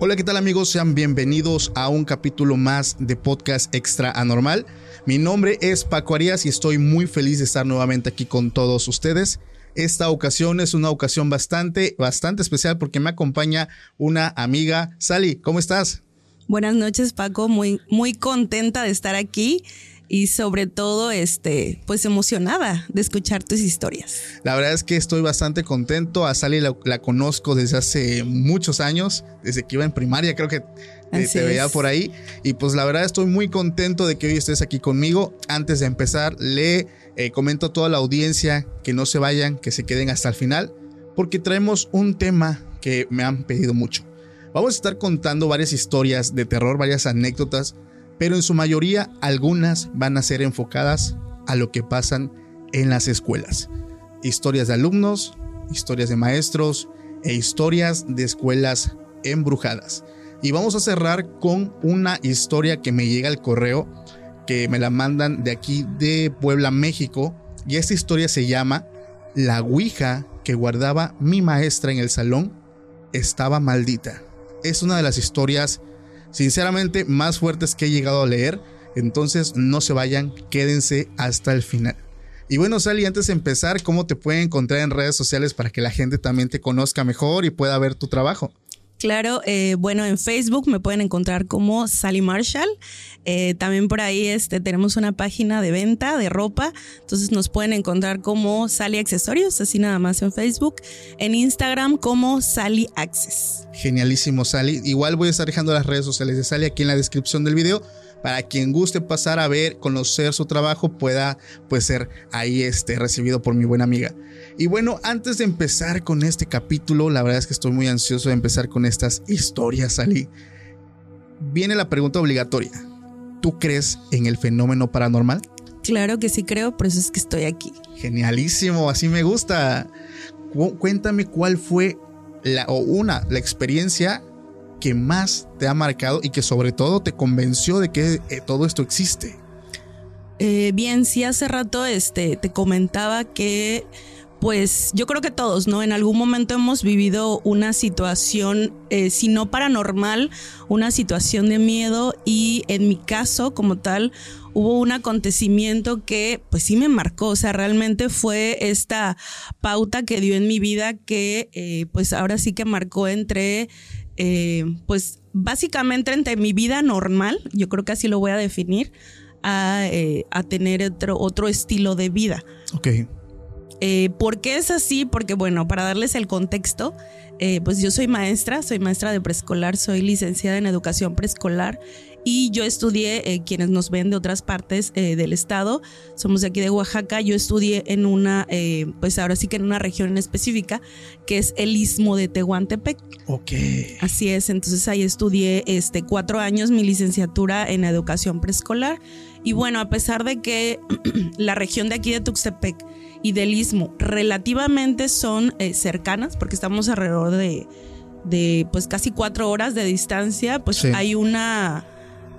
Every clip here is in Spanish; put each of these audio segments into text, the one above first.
Hola, ¿qué tal amigos? Sean bienvenidos a un capítulo más de Podcast Extra Anormal. Mi nombre es Paco Arias y estoy muy feliz de estar nuevamente aquí con todos ustedes. Esta ocasión es una ocasión bastante, bastante especial porque me acompaña una amiga. Sally, ¿cómo estás? Buenas noches, Paco. Muy, muy contenta de estar aquí y sobre todo, este, pues emocionada de escuchar tus historias. La verdad es que estoy bastante contento. A Sally la, la conozco desde hace muchos años, desde que iba en primaria, creo que te, veía por ahí. Y pues la verdad estoy muy contento de que hoy estés aquí conmigo. Antes de empezar, le eh, comento a toda la audiencia que no se vayan, que se queden hasta el final, porque traemos un tema que me han pedido mucho. Vamos a estar contando varias historias de terror, varias anécdotas, pero en su mayoría algunas van a ser enfocadas a lo que pasan en las escuelas. Historias de alumnos, historias de maestros e historias de escuelas embrujadas. Y vamos a cerrar con una historia que me llega al correo, que me la mandan de aquí de Puebla, México. Y esta historia se llama La Ouija que guardaba mi maestra en el salón estaba maldita. Es una de las historias, sinceramente, más fuertes que he llegado a leer. Entonces no se vayan, quédense hasta el final. Y bueno, Sally, antes de empezar, ¿cómo te pueden encontrar en redes sociales para que la gente también te conozca mejor y pueda ver tu trabajo? Claro, eh, bueno, en Facebook me pueden encontrar como Sally Marshall. Eh, también por ahí este, tenemos una página de venta de ropa. Entonces nos pueden encontrar como Sally Accesorios, así nada más en Facebook. En Instagram como Sally Access. Genialísimo, Sally. Igual voy a estar dejando las redes sociales de Sally aquí en la descripción del video. Para quien guste pasar a ver, conocer su trabajo, pueda pues ser ahí este, recibido por mi buena amiga. Y bueno, antes de empezar con este capítulo, la verdad es que estoy muy ansioso de empezar con estas historias, Sally. Viene la pregunta obligatoria. ¿Tú crees en el fenómeno paranormal? Claro que sí creo, por eso es que estoy aquí. Genialísimo, así me gusta. Cu- Cuéntame cuál fue la o una la experiencia que más te ha marcado y que sobre todo te convenció de que eh, todo esto existe. Eh, bien, sí, hace rato este, te comentaba que, pues yo creo que todos, ¿no? En algún momento hemos vivido una situación, eh, si no paranormal, una situación de miedo y en mi caso, como tal, hubo un acontecimiento que pues sí me marcó, o sea, realmente fue esta pauta que dio en mi vida que pues ahora sí que marcó entre, eh, pues básicamente entre mi vida normal, yo creo que así lo voy a definir, a, eh, a tener otro, otro estilo de vida. Ok. Eh, ¿Por qué es así? Porque bueno, para darles el contexto, pues yo soy maestra, soy maestra de preescolar, soy licenciada en educación preescolar y yo estudié, eh, quienes nos ven de otras partes eh, del estado, somos de aquí de Oaxaca, yo estudié en una, eh, pues ahora sí que en una región en específica, que es el istmo de Tehuantepec. Ok. Así es, entonces ahí estudié este, cuatro años mi licenciatura en educación preescolar. Y bueno, a pesar de que la región de aquí de Tuxtepec y del Istmo relativamente son eh, cercanas, porque estamos alrededor de, de pues casi cuatro horas de distancia, pues Sí. hay una...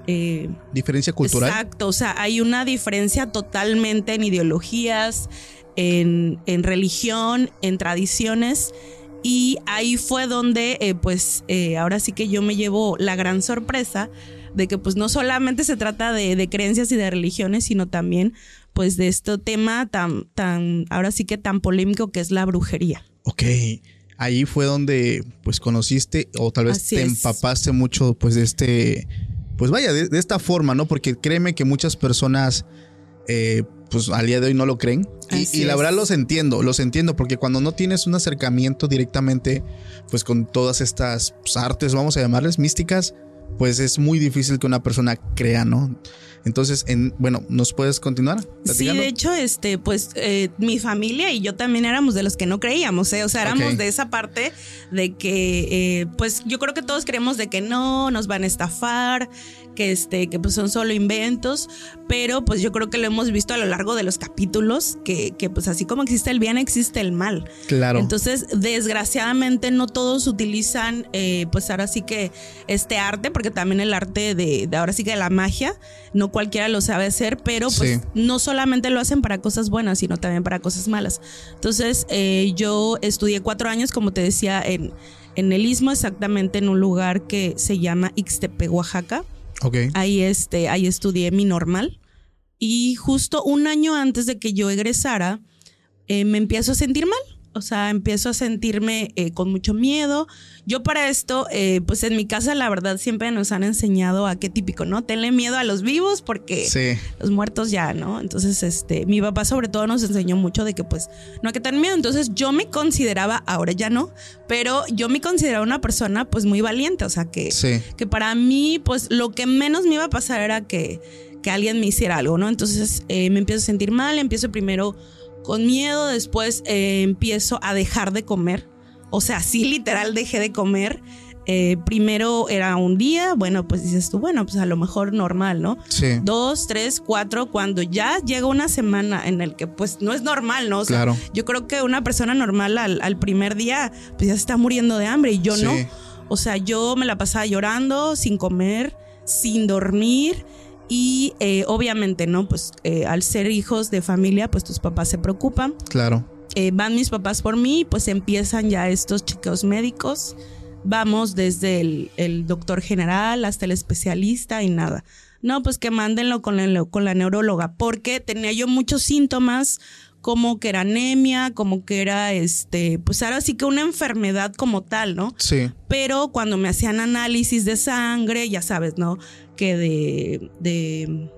eh, Diferencia cultural. Exacto, o sea, hay una diferencia totalmente en ideologías, en, en religión, en tradiciones. Y ahí fue donde, eh, pues, eh, ahora sí que yo me llevo la gran sorpresa de que, pues, no solamente se trata de, de creencias y de religiones, sino también, pues, de este tema tan, tan, ahora sí que tan polémico que es la brujería. Ok. Ahí fue donde, pues, conociste o tal vez Así te es. empapaste mucho, pues, de este, pues, vaya, de, de esta forma, ¿no? Porque créeme que muchas personas, eh, pues, al día de hoy no lo creen. Y, la verdad los entiendo, los entiendo, porque cuando no tienes un acercamiento directamente, pues, con todas estas pues, artes, vamos a llamarles místicas, pues es muy difícil que una persona crea, ¿no? Entonces, en, bueno, ¿nos puedes continuar? Sí, platicando? de hecho, este, pues eh, mi familia y yo también éramos de los que no creíamos, ¿eh? o sea, éramos de esa parte de que, eh, pues yo creo que todos creemos de que no, nos van a estafar, que este, que pues son solo inventos, pero pues yo creo que lo hemos visto a lo largo de los capítulos, que, que pues así como existe el bien, existe el mal. Claro. Entonces, desgraciadamente no todos utilizan, eh, pues ahora sí que este arte, porque también el arte de, de ahora sí que la magia, no cualquiera lo sabe hacer, pero pues Sí. no solamente lo hacen para cosas buenas, sino también para cosas malas. Entonces, eh, yo estudié cuatro años, como te decía, en, en el Istmo, exactamente en un lugar que se llama Ixtepe, Oaxaca. ok. Ahí, este, ahí estudié mi normal. Y justo un año antes de que yo egresara, eh, me empiezo a sentir mal. O sea, empiezo a sentirme eh, con mucho miedo. Yo para esto, eh, pues en mi casa la verdad siempre nos han enseñado a qué típico, ¿no? Tenle miedo a los vivos porque Sí. los muertos ya, ¿no? Entonces, este, mi papá sobre todo nos enseñó mucho de que pues no hay que tener miedo. Entonces yo me consideraba, ahora ya no, pero yo me consideraba una persona pues muy valiente, o sea que Sí. que para mí, pues lo que menos me iba a pasar era que, que alguien me hiciera algo, ¿no? Entonces eh, me empiezo a sentir mal, empiezo primero con miedo, después eh, empiezo a dejar de comer. O sea, sí, literal dejé de comer. Eh, primero era un día, bueno, pues dices tú, bueno, pues a lo mejor normal, ¿no? Sí. Dos, tres, cuatro, cuando ya llega una semana en el que pues no es normal, ¿no? O sea, Claro. yo creo que una persona normal al, al primer día pues ya se está muriendo de hambre y yo Sí. no. O sea, yo me la pasaba llorando, sin comer, sin dormir. Y eh, obviamente, ¿no? Pues eh, al ser hijos de familia, pues tus papás se preocupan. Claro. Eh, van mis papás por mí, pues empiezan ya estos chequeos médicos. Vamos desde el, el doctor general hasta el especialista y nada. No, pues que mándenlo con la, con la neuróloga, porque tenía yo muchos síntomas, como que era anemia, como que era este, pues ahora sí que una enfermedad como tal, ¿no? Sí. Pero cuando me hacían análisis de sangre, ya sabes, ¿no? Que de, de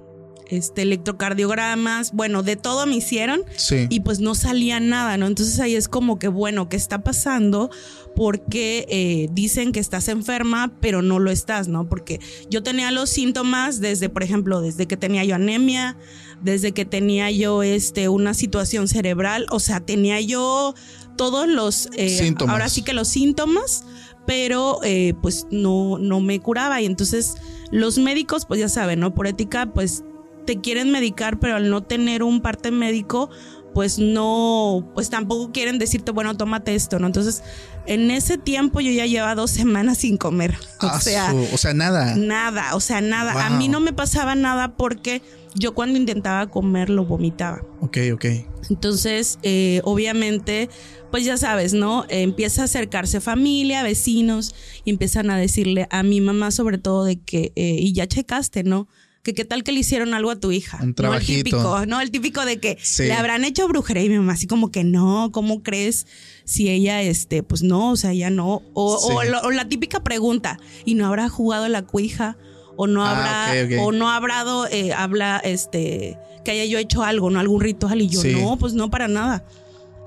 este, electrocardiogramas, bueno, de todo me hicieron Sí. y pues no salía nada, ¿no? Entonces ahí es como que, bueno, ¿qué está pasando? Porque eh, dicen que estás enferma, pero no lo estás, ¿no? Porque yo tenía los síntomas desde, por ejemplo, desde que tenía yo anemia, desde que tenía yo este, una situación cerebral, o sea, tenía yo todos los, eh, Síntomas. ahora sí que los síntomas, pero eh, pues no, no me curaba y entonces los médicos, pues ya saben, ¿no? Por ética, pues te quieren medicar, pero al no tener un parte médico, pues no, pues tampoco quieren decirte, bueno, tómate esto, ¿no? Entonces, en ese tiempo yo ya llevaba dos semanas sin comer. O Ah, sea, o sea, nada. nada, o sea, nada. A mí no me pasaba nada porque yo cuando intentaba comer lo vomitaba. Ok, ok. Entonces, eh, obviamente, pues ya sabes, ¿no? Eh, empieza a acercarse familia, vecinos, y empiezan a decirle a mi mamá sobre todo de que, eh, y ya checaste, ¿no? Que qué tal que le hicieron algo a tu hija. Un No el trabajito. típico, no el típico de que Sí. le habrán hecho brujería y mi mamá así como que no, ¿cómo crees? Si ella, este, pues no, o sea, ya no. O, Sí. o lo- o la típica pregunta, ¿y no habrá jugado la cuija? O no Ah, habrá, o no habrá, eh, habla, este, que haya yo hecho algo, ¿no? Algún ritual y yo, Sí. no, pues no para nada.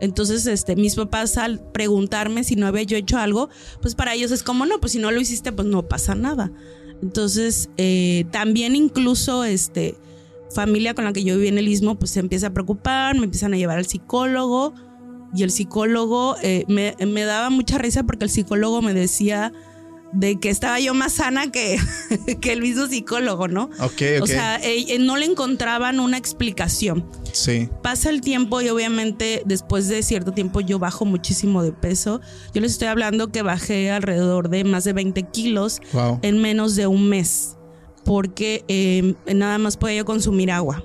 Entonces, este, mis papás al preguntarme si no había yo hecho algo, pues para ellos es como, no, pues si no lo hiciste, pues no pasa nada. Entonces, eh, también incluso, este, familia con la que yo viví en el Istmo, pues se empieza a preocupar, me empiezan a llevar al psicólogo y el psicólogo eh, me, me daba mucha risa porque el psicólogo me decía de que estaba yo más sana que, que el mismo psicólogo, ¿no? Ok, ok. O sea, eh, eh, no le encontraban una explicación sí. pasa el tiempo y obviamente después de cierto tiempo yo bajo muchísimo de peso. Yo les estoy hablando que bajé alrededor de más de 20 kilos Wow. en menos de un mes porque eh, nada más podía yo consumir agua.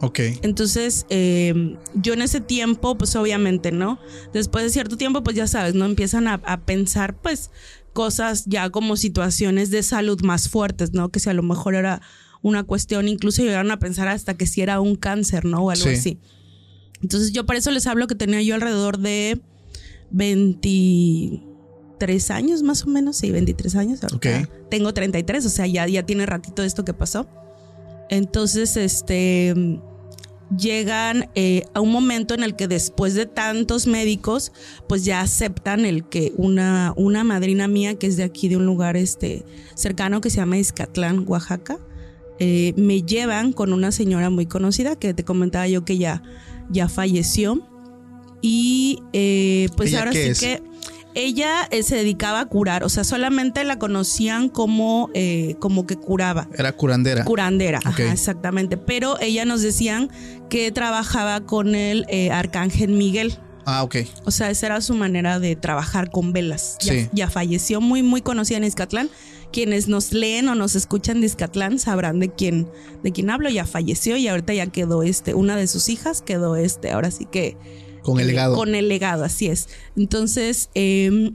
Ok. Entonces, eh, yo en ese tiempo, pues obviamente, ¿no? Después de cierto tiempo, pues ya sabes, ¿no? Empiezan a, a pensar, pues, cosas ya como situaciones de salud más fuertes, ¿no? Que si a lo mejor era una cuestión, incluso llegaron a pensar hasta que si era un cáncer, ¿no? O algo Sí. así. Entonces, yo por eso les hablo que tenía yo alrededor de 23 años más o menos, sí, 23 años. ahorita Ok. Tengo 33, o sea, ya, ya tiene ratito esto que pasó. Entonces, este, llegan eh, a un momento en el que después de tantos médicos, pues ya aceptan el que una, una madrina mía, que es de aquí, de un lugar este, cercano que se llama Izcatlán, Oaxaca, eh, me llevan con una señora muy conocida que te comentaba yo que ya, ya falleció. Y eh, pues ¿Ella ahora sí es? que ella eh, se dedicaba a curar, o sea, solamente la conocían como, eh, como que curaba. Era curandera. Curandera, ajá, exactamente. Pero ella nos decían que trabajaba con el eh, arcángel Miguel. ah, ok. O sea, esa era su manera de trabajar con velas. Ya, Sí. ya falleció, muy, muy conocida en Izcatlán. Quienes nos leen o nos escuchan de Izcatlán sabrán de quién, de quién hablo. Ya falleció y ahorita ya quedó este, una de sus hijas quedó este, ahora sí que Con el legado. Con el legado, así es. Entonces, eh,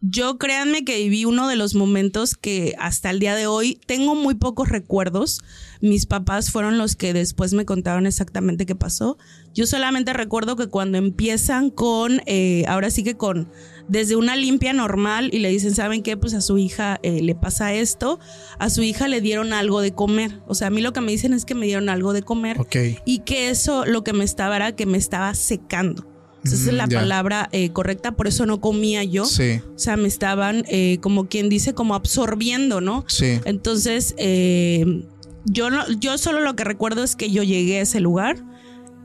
yo créanme que viví uno de los momentos que hasta el día de hoy tengo muy pocos recuerdos. Mis papás fueron los que después me contaron exactamente qué pasó. Yo solamente recuerdo que cuando empiezan con, eh, ahora sí que con, desde una limpia normal y le dicen, ¿saben qué? Pues a su hija eh, le pasa esto. A su hija le dieron algo de comer. O sea, a mí lo que me dicen es que me dieron algo de comer Ok. y que eso lo que me estaba era que me estaba secando. Esa es Mm, la palabra eh, correcta, por eso no comía yo. Sí, O sea, me estaban, eh, como quien dice, como absorbiendo, ¿no? sí. Entonces, eh, yo, no- yo solo lo que recuerdo es que yo llegué a ese lugar,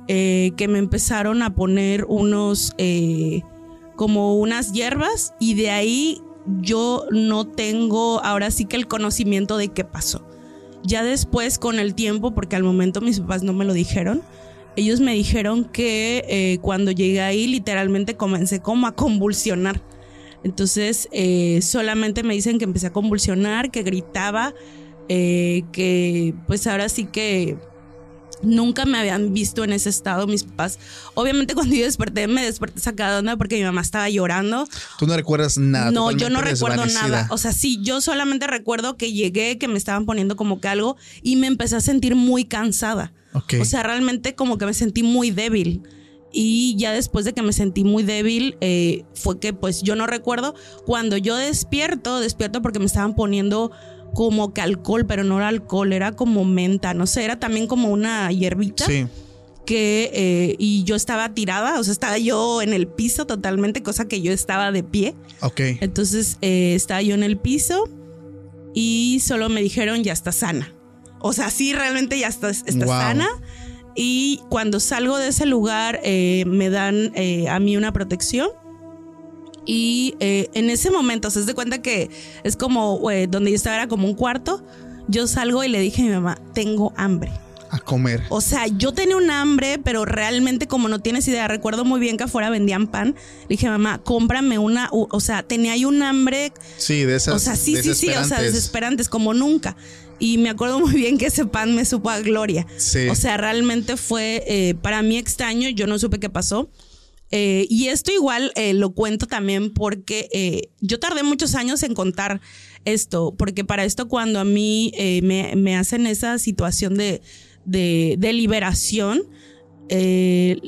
que me empezaron a poner unos, eh, como unas hierbas, y de ahí yo no tengo ahora sí que el conocimiento de qué pasó. Ya después, con el tiempo, porque al momento mis papás no me lo dijeron, ellos me dijeron que eh, cuando llegué ahí literalmente comencé como a convulsionar. Entonces eh, solamente me dicen que empecé a convulsionar, que gritaba, eh, que pues ahora sí que nunca me habían visto en ese estado mis papás. Obviamente cuando yo desperté me desperté sacada de onda porque mi mamá estaba llorando. Tú no recuerdas nada. No, yo no recuerdo nada. O sea, sí, yo solamente recuerdo que llegué, que me estaban poniendo como que algo y me empecé a sentir muy cansada. Ok. O sea, realmente como que me sentí muy débil. Y ya después de que me sentí muy débil, eh, fue que pues yo no recuerdo. Cuando yo despierto, despierto porque me estaban poniendo como que alcohol, pero no era alcohol, era como menta, no sé, era también como una hierbita Sí. que eh, y yo estaba tirada, o sea, estaba yo en el piso totalmente, cosa que yo estaba de pie. Ok. Entonces eh, estaba yo en el piso y solo me dijeron ya está sana. O sea, sí, realmente ya está, está Wow. sana. Y cuando salgo de ese lugar eh, me dan eh, a mí una protección. Y eh, en ese momento, se de cuenta que es como eh, donde yo estaba era como un cuarto. Yo salgo y le dije a mi mamá, tengo hambre. A comer. O sea, yo tenía un hambre, pero realmente como no tienes idea, recuerdo muy bien que afuera vendían pan. Le dije, mamá, cómprame una, o sea, tenía ahí un hambre, Sí, de esas. o sea, sí, sí, sí, o sea, desesperantes. desesperantes como nunca. Y me acuerdo muy bien que ese pan me supo a gloria. Sí. O sea, realmente fue eh, para mí extraño, yo no supe qué pasó. Eh, y esto igual eh, lo cuento también porque eh, yo tardé muchos años en contar esto, porque para esto cuando a mí me, me hacen esa situación de, de, de liberación,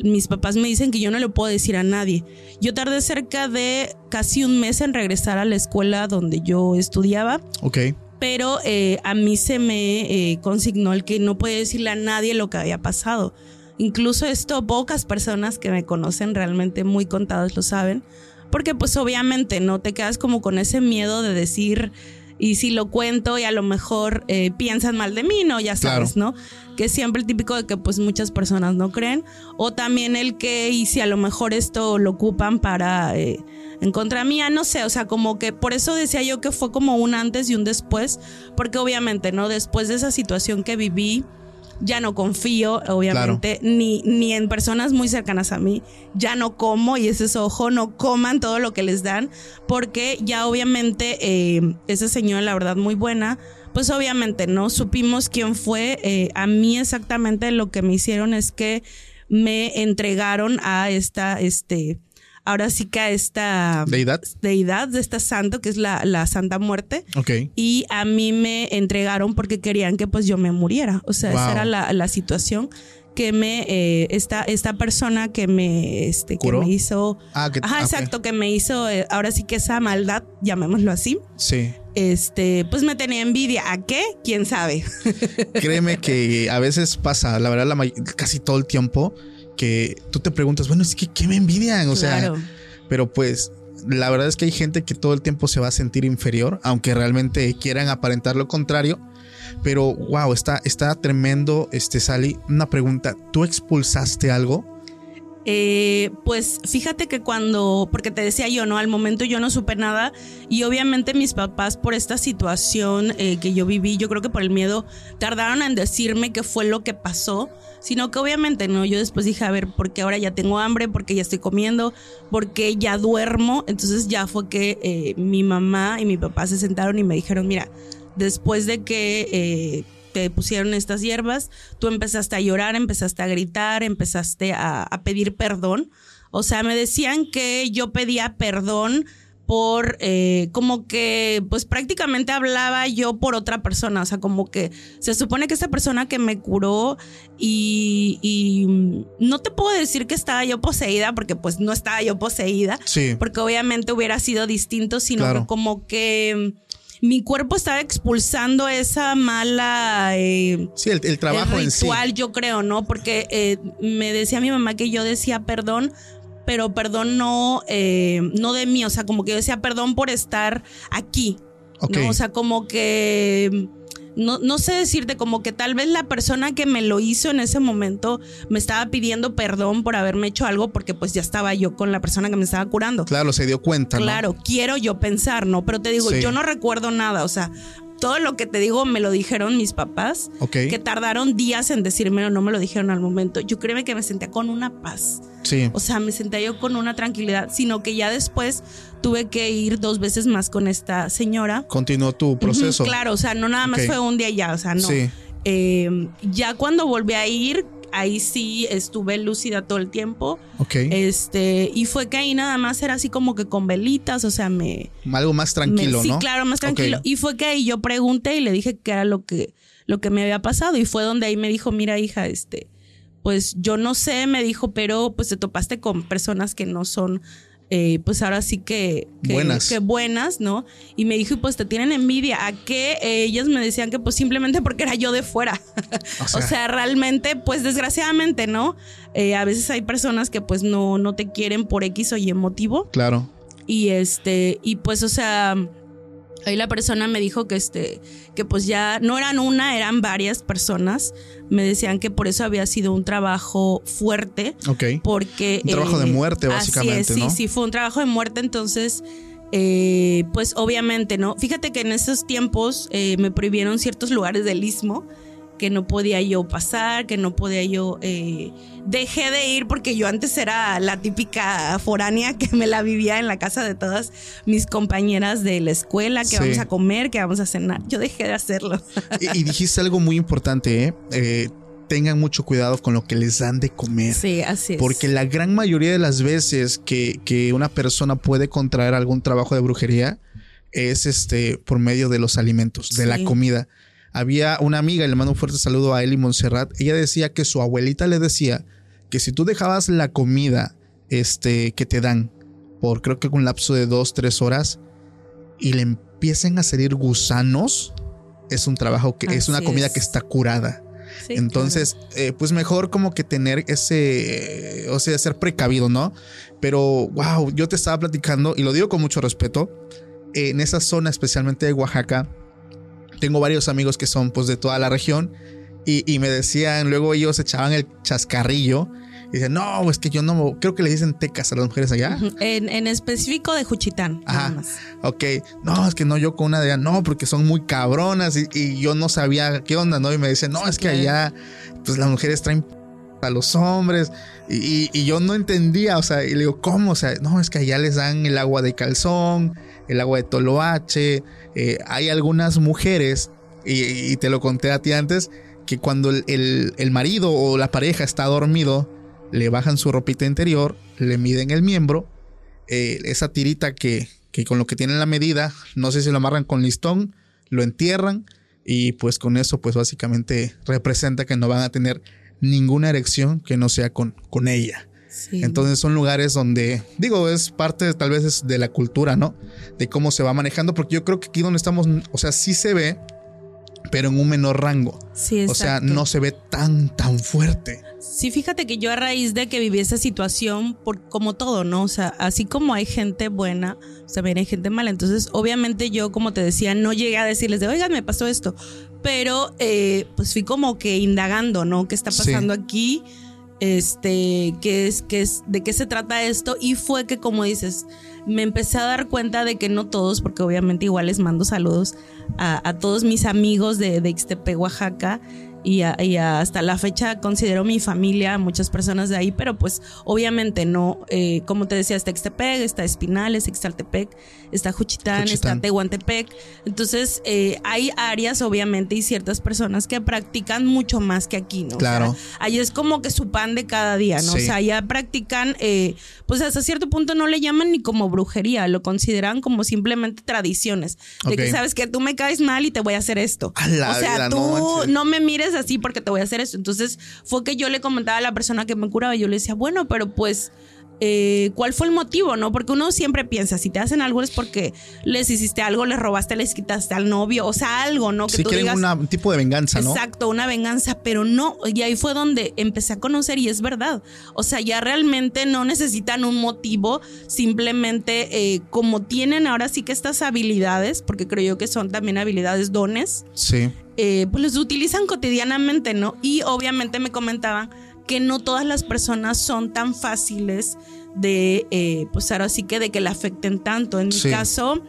mis papás me dicen que yo no le puedo decir a nadie. Yo tardé cerca de casi un mes en regresar a la escuela donde yo estudiaba Ok. pero eh, a mí se me eh, consignó el que no podía decirle a nadie lo que había pasado. Incluso esto pocas personas que me conocen realmente muy contados lo saben, porque pues obviamente no te quedas como con ese miedo de decir y si lo cuento y a lo mejor eh, piensan mal de mí, no, ya sabes, Claro. ¿no? Que es siempre el típico de que pues muchas personas no creen o también el que y si a lo mejor esto lo ocupan para eh, en contra mía, no sé, o sea, como que por eso decía yo que fue como un antes y un después, porque obviamente, ¿no? Después de esa situación que viví, ya no confío, obviamente, ni, ni en personas muy cercanas a mí, ya no como y ese es ojo, no coman todo lo que les dan, porque ya obviamente eh, esa señora, la verdad, muy buena, pues obviamente no supimos quién fue. Eh, a mí exactamente lo que me hicieron es que me entregaron a esta, este, ahora sí que a esta ¿Deidad? deidad de esta santo, que es la, la Santa Muerte. Ok. Y a mí me entregaron porque querían que pues yo me muriera. O sea, esa era la, la situación que me, eh, esta, esta persona que me, este, que me hizo, Ah, que- ajá, exacto, que me hizo, eh, ahora sí que esa maldad, llamémoslo así, Sí. este, pues me tenía envidia. ¿A qué? ¿Quién sabe? Créeme que a veces pasa, la verdad, la casi todo el tiempo, que tú te preguntas, bueno, es que ¿qué me envidian? O sea, pero pues la verdad es que hay gente que todo el tiempo se va a sentir inferior, aunque realmente quieran aparentar lo contrario. Pero wow, está, está tremendo, este Sally. Una pregunta, ¿tú expulsaste algo? Eh, pues fíjate que cuando, porque te decía yo, ¿no? Al momento yo no supe nada y obviamente mis papás por esta situación eh, que yo viví, yo creo que por el miedo, tardaron en decirme qué fue lo que pasó, sino que obviamente, ¿no? Yo después dije, a ver, porque ahora ya tengo hambre, porque ya estoy comiendo, porque ya duermo, entonces ya fue que eh, mi mamá y mi papá se sentaron y me dijeron, mira, después de que... eh, te pusieron estas hierbas, tú empezaste a llorar, empezaste a gritar, empezaste a, a pedir perdón. O sea, me decían que yo pedía perdón por eh, como que pues prácticamente hablaba yo por otra persona, o sea, como que se supone que esta persona que me curó y, y no te puedo decir que estaba yo poseída, porque pues no estaba yo poseída, Sí. porque obviamente hubiera sido distinto, sino Claro. que como que mm, mi cuerpo estaba expulsando esa mala eh, Sí, el, el trabajo el en sí. ritual, yo creo, ¿no? Porque eh, me decía mi mamá que yo decía perdón, pero perdón no, eh, no de mí, o sea, como que yo decía perdón por estar aquí. ¿no? O sea, como que no, no sé decirte, como que tal vez la persona que me lo hizo en ese momento me estaba pidiendo perdón por haberme hecho algo porque pues ya estaba yo con la persona que me estaba curando. Claro, se dio cuenta, ¿no? Claro, quiero yo pensar, ¿no? Pero te digo, Sí. yo no recuerdo nada, o sea, todo lo que te digo me lo dijeron mis papás, Ok. que tardaron días en decírmelo, no me lo dijeron al momento. Yo créeme que me sentía con una paz, Sí. o sea, me sentía yo con una tranquilidad, sino que ya después tuve que ir dos veces más con esta señora. Continuó tu proceso. Claro, o sea, no nada más fue un día ya, o sea, no. Sí. Eh, ya cuando volví a ir, ahí sí estuve lúcida todo el tiempo. Ok. Este, y fue que ahí nada más era así como que con velitas, o sea, me. Algo más tranquilo, me- sí, ¿no? claro, más tranquilo. Y fue que ahí yo pregunté y le dije qué era lo que, lo que me había pasado. Y fue donde ahí me dijo, mira, hija, este, pues yo no sé, me dijo, pero pues te topaste con personas que no son. Eh, pues ahora sí que, que Buenas. que buenas, ¿no? Y me dijo, y pues te tienen envidia. ¿A qué? Eh, ellas me decían que pues simplemente porque era yo de fuera. O sea, realmente, pues desgraciadamente, ¿no? Eh, a veces hay personas que pues no, no te quieren por X o Y motivo. claro. Y este, y pues, o sea, ahí la persona me dijo que este, que pues ya no eran una, eran varias personas. Me decían que por eso había sido un trabajo fuerte. Ok. Porque. Un trabajo de muerte, así básicamente, es, sí, ¿no? sí, fue un trabajo de muerte. Entonces, eh, pues obviamente, ¿no? Fíjate que en esos tiempos eh, me prohibieron ciertos lugares del istmo que no podía yo pasar, que no podía yo... eh, dejé de ir porque yo antes era la típica foránea que me la vivía en la casa de todas mis compañeras de la escuela, que Sí. vamos a comer, que vamos a cenar. Yo dejé de hacerlo. Y, y dijiste algo muy importante, ¿eh? Eh, Tengan mucho cuidado con lo que les dan de comer. Sí, así es. Porque la gran mayoría de las veces que, que una persona puede contraer algún trabajo de brujería es este por medio de los alimentos, de la Sí. comida. Había una amiga, y le mando un fuerte saludo a Eli Montserrat. Ella decía que su abuelita le decía que si tú dejabas la comida este, que te dan por creo que un lapso de dos, tres horas y le empiecen a salir gusanos, es un trabajo que es una comida es. que está curada. Sí, Entonces, eh, pues mejor como que tener ese, eh, o sea, ser precavido, ¿no? Pero, wow, yo te estaba platicando, y lo digo con mucho respeto, eh, en esa zona, especialmente de Oaxaca, tengo varios amigos que son pues de toda la región, y, y me decían, luego ellos echaban el chascarrillo, y dicen, no, es que yo no, creo que le dicen tecas a las mujeres allá. En, en específico de Juchitán, nada Ajá. más. Ok, no, es que no, yo con una de allá, no, porque son muy cabronas y, y yo no sabía qué onda, ¿no? Y me dicen, no, es que allá, pues las mujeres traen a los hombres y, y- y yo no entendía, o sea, y le digo, ¿cómo? O sea, no, es que allá les dan el agua de calzón, el agua de toloache, eh, hay algunas mujeres y, te lo conté a ti antes, que cuando el, marido o la pareja está dormido, le bajan su ropita interior, le miden el miembro, eh, esa tirita que, que con lo que tienen la medida, no sé si lo amarran con listón, lo entierran y pues con eso pues básicamente representa que no van a tener ninguna erección que no sea con, con ella. Entonces son lugares donde, digo, es parte tal vez de la cultura, ¿no? De cómo se va manejando, porque yo creo que aquí donde estamos, o sea, sí se ve, pero en un menor rango. Sí, o sea, no se ve tan, tan fuerte. Sí, fíjate que yo a raíz de que viví esa situación, por, como todo, ¿no? O sea, así como hay gente buena, también hay gente mala. Entonces, obviamente yo, como te decía, no llegué a decirles de, oigan, me pasó esto. Pero, eh, pues fui como que indagando, ¿no? ¿Qué está pasando aquí? Este, qué es, qué es, de qué se trata esto. Y fue que, como dices, me empecé a dar cuenta de que no todos, porque obviamente igual les mando saludos a, todos mis amigos de, de Oaxaca, y, hasta la fecha considero mi familia, muchas personas de ahí, pero pues obviamente no, eh, como te decía, está Ixtepec, está Espinales, Ixtaltepec, está Juchitán, está Tehuantepec. Entonces eh, hay áreas obviamente y ciertas personas que practican mucho más que aquí, ¿no? Claro. ahí es como que su pan de cada día, ¿no? O sea, ya practican, eh, pues hasta cierto punto no le llaman ni como brujería, lo consideran como simplemente tradiciones. De que sabes que tú me caes mal y te voy a hacer esto. o sea, tú no me mires así porque te voy a hacer eso. Entonces fue que yo le comentaba a la persona que me curaba y yo le decía, bueno, pero pues... Eh, cuál fue el motivo, ¿no? Porque uno siempre piensa, si te hacen algo es porque les hiciste algo, les robaste, les quitaste al novio, o sea, algo, ¿no? Que sí, quieren un tipo de venganza, ¿no? Exacto, una venganza, pero no, y ahí fue donde empecé a conocer y es verdad. O sea, ya realmente no necesitan un motivo, simplemente eh, como tienen ahora sí que estas habilidades, porque creo yo que son también habilidades dones. Sí. Eh, pues los utilizan cotidianamente, ¿no? Y obviamente me comentaban que no todas las personas son tan fáciles de, eh, pues ahora sí que de que le afecten tanto. En mi caso,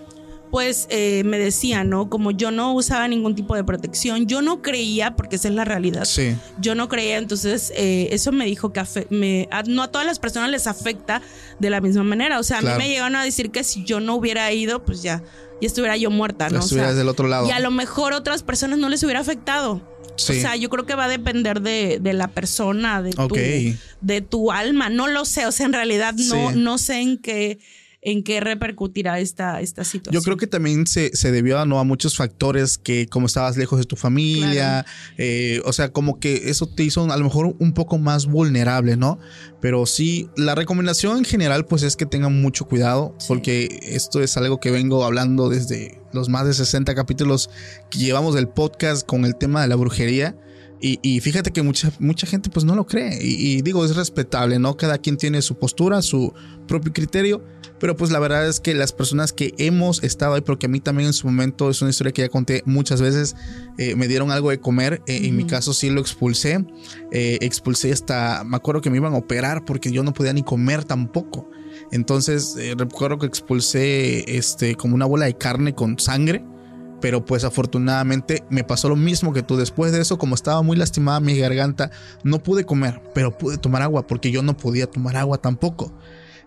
pues eh, me decía, ¿no? Como yo no usaba ningún tipo de protección, yo no creía, porque esa es la realidad. Sí. Yo no creía, entonces eso me dijo que me, no a todas las personas les afecta de la misma manera. O sea, a mí me llegaron a decir que si yo no hubiera ido, pues ya y estuviera yo muerta, ¿no? Estuvieras del otro lado. Y a lo mejor otras personas no les hubiera afectado. Sí. O sea, yo creo que va a depender de, la persona, de tu, de tu alma. No lo sé, o sea, en realidad no, no sé en qué en qué repercutirá esta, esta situación. Yo creo que también se, se debió a, ¿no? a muchos factores que como estabas lejos de tu familia, eh, o sea, como que eso te hizo a lo mejor un poco más vulnerable, ¿no? Pero sí, la recomendación en general pues es que tengan mucho cuidado, porque esto es algo que vengo hablando desde los más de 60 capítulos que llevamos del podcast con el tema de la brujería. Y, fíjate que mucha, mucha gente pues no lo cree. Y, y, digo, es respetable, ¿no? Cada quien tiene su postura, su propio criterio. Pero pues la verdad es que las personas que hemos estado ahí, porque a mí también en su momento es una historia que ya conté muchas veces, eh, me dieron algo de comer. Eh, en mi caso sí lo expulsé. Eh, expulsé hasta, me acuerdo que me iban a operar porque yo no podía ni comer tampoco. Entonces recuerdo que expulsé este, como una bola de carne con sangre. Pero pues afortunadamente me pasó lo mismo que tú. Después de eso, como estaba muy lastimada mi garganta, no pude comer, pero pude tomar agua porque yo no podía tomar agua tampoco.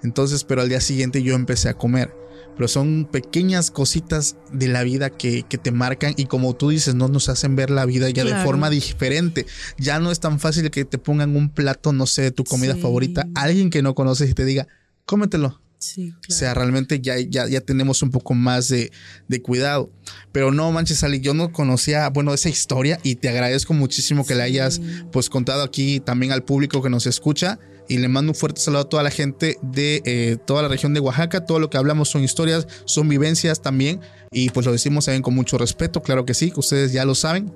Entonces, pero al día siguiente yo empecé a comer. Pero son pequeñas cositas de la vida que, te marcan y como tú dices, no nos hacen ver la vida ya de forma diferente. Ya no es tan fácil que te pongan un plato, no sé, de tu comida favorita, alguien que no conoces y te diga, cómetelo. Sí, O sea, realmente ya, ya, ya tenemos un poco más de, de, cuidado. Pero no manches, Ali, yo no conocía, bueno, esa historia y te agradezco muchísimo que la hayas pues contado aquí también al público que nos escucha y le mando un fuerte saludo a toda la gente de eh, toda la región de Oaxaca. Todo lo que hablamos son historias, son vivencias también y pues lo decimos también con mucho respeto, claro que sí, que ustedes ya lo saben.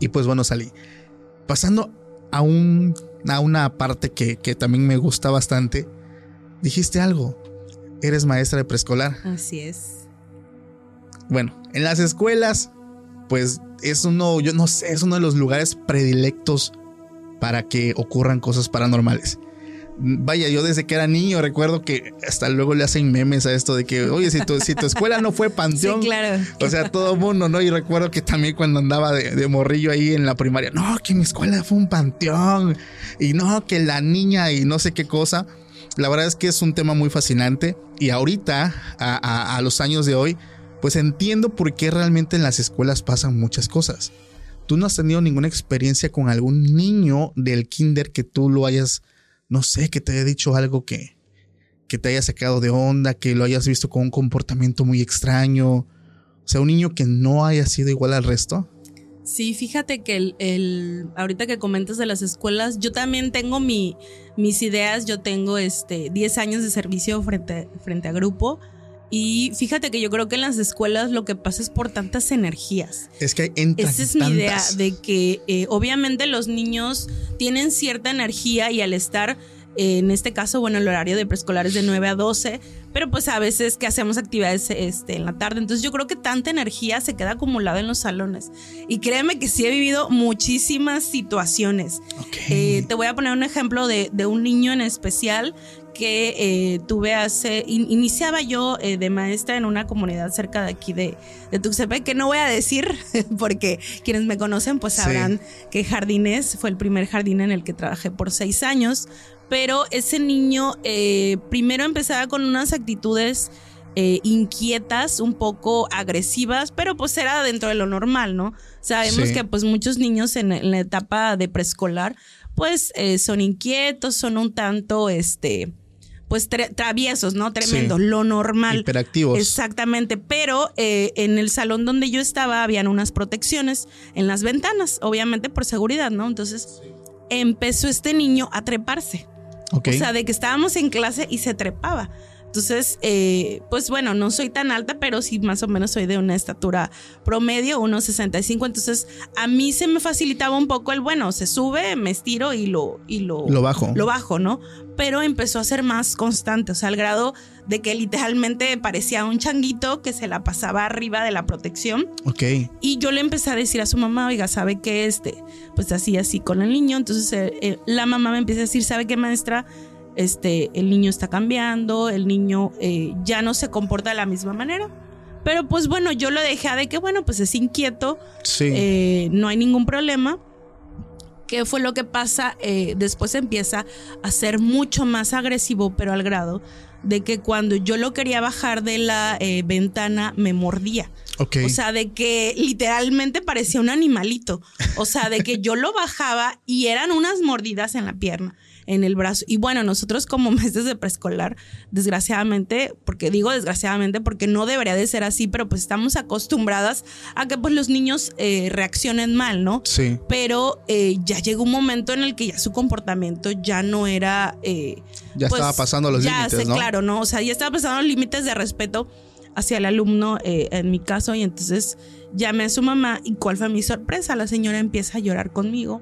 Y pues bueno, salí. Pasando a, un, a una parte que, que también me gusta bastante, dijiste algo, eres maestra de preescolar. Así es. Bueno, en las escuelas, pues es uno, yo no sé, es uno de los lugares predilectos para que ocurran cosas paranormales. Vaya, yo desde que era niño recuerdo que hasta luego le hacen memes a esto de que, oye, si tu, si tu escuela no fue panteón. Sí, claro. O sea, todo el mundo, ¿no? Y recuerdo que también cuando andaba de, morrillo ahí en la primaria, no, que mi escuela fue un panteón. Y no, que la niña y no sé qué cosa. La verdad es que es un tema muy fascinante. Y ahorita, a, a los años de hoy, pues entiendo por qué realmente en las escuelas pasan muchas cosas. ¿Tú no has tenido ninguna experiencia con algún niño del kinder que tú lo hayas, no sé, que te haya dicho algo que, que te haya sacado de onda, que lo hayas visto con un comportamiento muy extraño? O sea, un niño que no haya sido igual al resto. Sí, fíjate que el, ahorita que comentas de las escuelas, yo también tengo mi, mis ideas, yo tengo este 10 años de servicio frente, frente a grupo. Y fíjate que yo creo que en las escuelas lo que pasa es por tantas energías. Es que entran Esa es mi idea de que eh, obviamente los niños tienen cierta energía y al estar en este caso, bueno, el horario de preescolar es de 9 a 12, pero pues a veces que hacemos actividades este, en la tarde. Entonces yo creo que tanta energía se queda acumulada en los salones. Y créeme que sí he vivido muchísimas situaciones. Eh, te voy a poner un ejemplo de, de un niño en especial que eh, tuve hace, iniciaba yo eh, de maestra en una comunidad cerca de aquí de, de Tuxtepec, que no voy a decir, porque quienes me conocen pues sabrán que Jardines fue el primer jardín en el que trabajé por seis años, pero ese niño eh, primero empezaba con unas actitudes inquietas, un poco agresivas, pero pues era dentro de lo normal, ¿no? Sabemos que pues muchos niños en, en la etapa de preescolar pues son inquietos, son un tanto, este, pues traviesos, ¿no? Tremendo, lo normal. Hiperactivos. Exactamente, pero eh, en el salón donde yo estaba habían unas protecciones en las ventanas, obviamente por seguridad, ¿no? Entonces empezó este niño a treparse. O sea, de que estábamos en clase y se trepaba. Entonces, eh, pues bueno, no soy tan alta, pero sí más o menos soy de una estatura promedio, 1,65. Entonces, a mí se me facilitaba un poco el, bueno, se sube, me estiro y lo, y lo, lo bajo. Lo bajo, ¿no? Pero empezó a ser más constante, o sea, al grado de que literalmente parecía un changuito que se la pasaba arriba de la protección. Ok. Y yo le empecé a decir a su mamá, oiga, ¿sabe qué? Este, pues así, así con el niño. Entonces, eh, eh, la mamá me empieza a decir, ¿sabe qué, maestra? Este, el niño está cambiando, el niño eh, ya no se comporta de la misma manera. Pero pues bueno, yo lo dejé de que, bueno, pues es inquieto, eh, no hay ningún problema. ¿Qué fue lo que pasa? Eh, después empieza a ser mucho más agresivo, pero al grado de que cuando yo lo quería bajar de la ventana me mordía. O sea, de que literalmente parecía un animalito. O sea, de que yo lo bajaba y eran unas mordidas en la pierna en el brazo. Y bueno, nosotros como meses de preescolar, desgraciadamente, porque digo desgraciadamente porque no debería de ser así, pero pues estamos acostumbradas a que pues los niños eh, reaccionen mal, ¿no? Sí. Pero eh, ya llegó un momento en el que ya su comportamiento ya no era... Eh, ya pues, estaba pasando los límites, ¿no? Claro, ¿no? O sea, ya estaba pasando los límites de respeto hacia el alumno, en mi caso, y entonces llamé a su mamá y cuál fue mi sorpresa, la señora empieza a llorar conmigo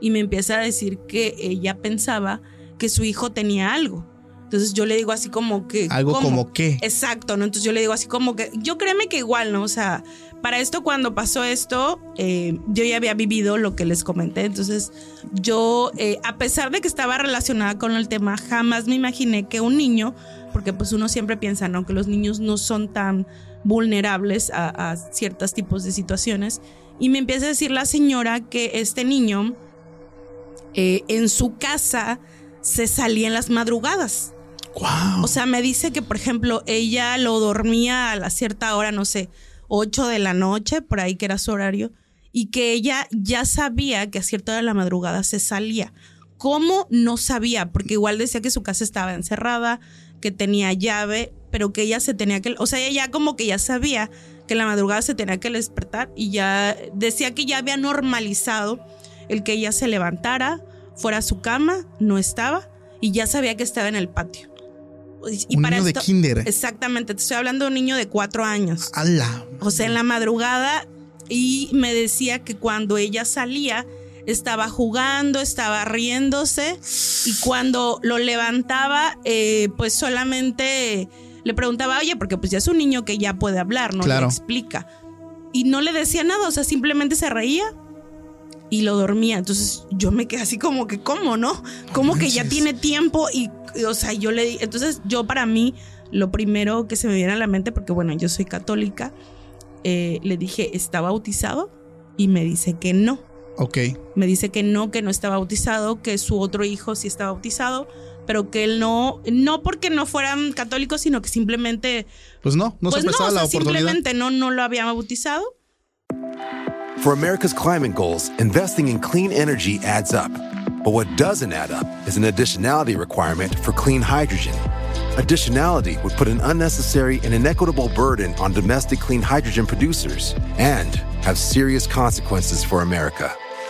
y me empieza a decir que ella pensaba que su hijo tenía algo. Entonces yo le digo así como que... ¿Algo como qué? Exacto, ¿no? Entonces yo le digo así como que... Yo créeme que igual, ¿no? O sea, para esto cuando pasó esto, eh, yo ya había vivido lo que les comenté. Entonces yo, eh, a pesar de que estaba relacionada con el tema, jamás me imaginé que un niño, porque pues uno siempre piensa, ¿no? Que los niños no son tan vulnerables a, a ciertos tipos de situaciones. Y me empieza a decir la señora que este niño eh, en su casa se salía en las madrugadas. Wow. O sea, me dice que, por ejemplo, ella lo dormía a la cierta hora, no sé, 8 de la noche, por ahí que era su horario, y que ella ya sabía que a cierta hora de la madrugada se salía. ¿Cómo? No sabía, porque igual decía que su casa estaba encerrada, que tenía llave, pero que ella se tenía que, o sea, ella ya como que ya sabía que en la madrugada se tenía que despertar y ya decía que ya había normalizado el que ella se levantara, fuera a su cama, no estaba y ya sabía que estaba en el patio. Y un niño de kinder. Exactamente, te estoy hablando de un niño de cuatro años. ¡Hala! O sea, en la madrugada y me decía que cuando ella salía estaba jugando, estaba riéndose y cuando lo levantaba, eh, pues solamente le preguntaba, oye, porque pues ya es un niño que ya puede hablar, no le explica. Y no le decía nada, o sea, simplemente se reía y lo dormía. Entonces yo me quedé así como que, ¿cómo no? Como que ya tiene tiempo y, o sea, yo le di, entonces yo para mí, lo primero que se me viene a la mente, porque bueno, yo soy católica, eh, le dije, ¿está bautizado? Y me dice que no. Ok. Me dice que no, que no está bautizado, que su otro hijo sí está bautizado, pero que él no, no porque no fueran católicos, sino que simplemente, Pues no, no pues se no, prestaba o sea, la oportunidad. simplemente no, no lo había bautizado. For America's climate goals, investing in clean energy adds up. But what doesn't add up is an additionality requirement for clean hydrogen. Additionality would put an unnecessary and inequitable burden on domestic clean hydrogen producers and have serious consequences for America.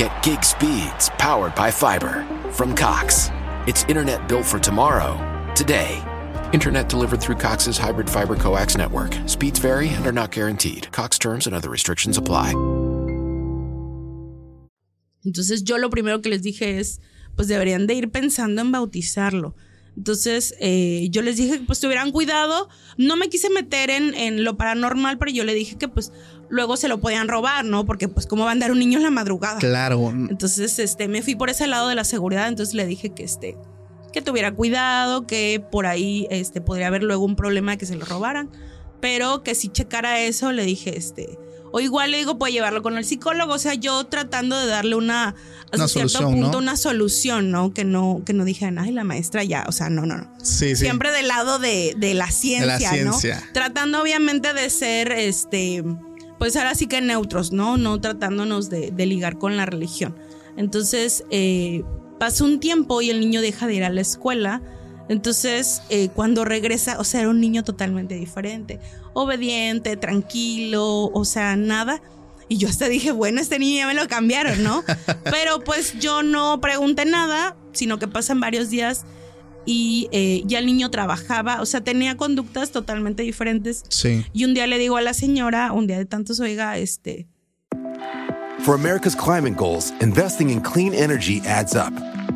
Get gig speeds powered by fiber from Cox. It's internet built for tomorrow, today. Internet delivered through Cox's hybrid fiber coax network. Speeds vary and are not guaranteed. Cox terms and other restrictions apply. Entonces yo lo primero que les dije es, pues deberían de ir pensando en bautizarlo. Entonces eh, yo les dije que pues tuvieran cuidado. No me quise meter en, en, lo paranormal, pero yo le dije que pues luego se lo podían robar, ¿no? Porque pues cómo va a andar un niño en la madrugada. Claro. Entonces este, me fui por ese lado de la seguridad, entonces le dije que este que tuviera cuidado, que por ahí este, podría haber luego un problema de que se lo robaran, pero que si checara eso, le dije, este, o igual le digo, puede llevarlo con el psicólogo, o sea, yo tratando de darle una, a Una cierto solución, punto, ¿no? una solución, ¿no? Que no, que no dijeran, ay, la maestra ya, o sea, no, no, no. Sí, sí. Siempre del lado de, de la ciencia, ciencia. ¿no? Tratando obviamente de ser, este, pues ahora sí que neutros, ¿no? No tratándonos de, de ligar con la religión. Entonces, eh, pasó un tiempo y el niño deja de ir a la escuela. Entonces, eh, cuando regresa, o sea, era un niño totalmente diferente, obediente, tranquilo, o sea, nada. Y yo hasta dije, bueno, este niño ya me lo cambiaron, ¿no? Pero pues yo no pregunté nada, sino que pasan varios días y eh, ya el niño trabajaba, o sea, tenía conductas totalmente diferentes. Sí. Y un día le digo a la señora, un día de tantos, oiga, este, For America's climate goals, investing in clean energy adds up.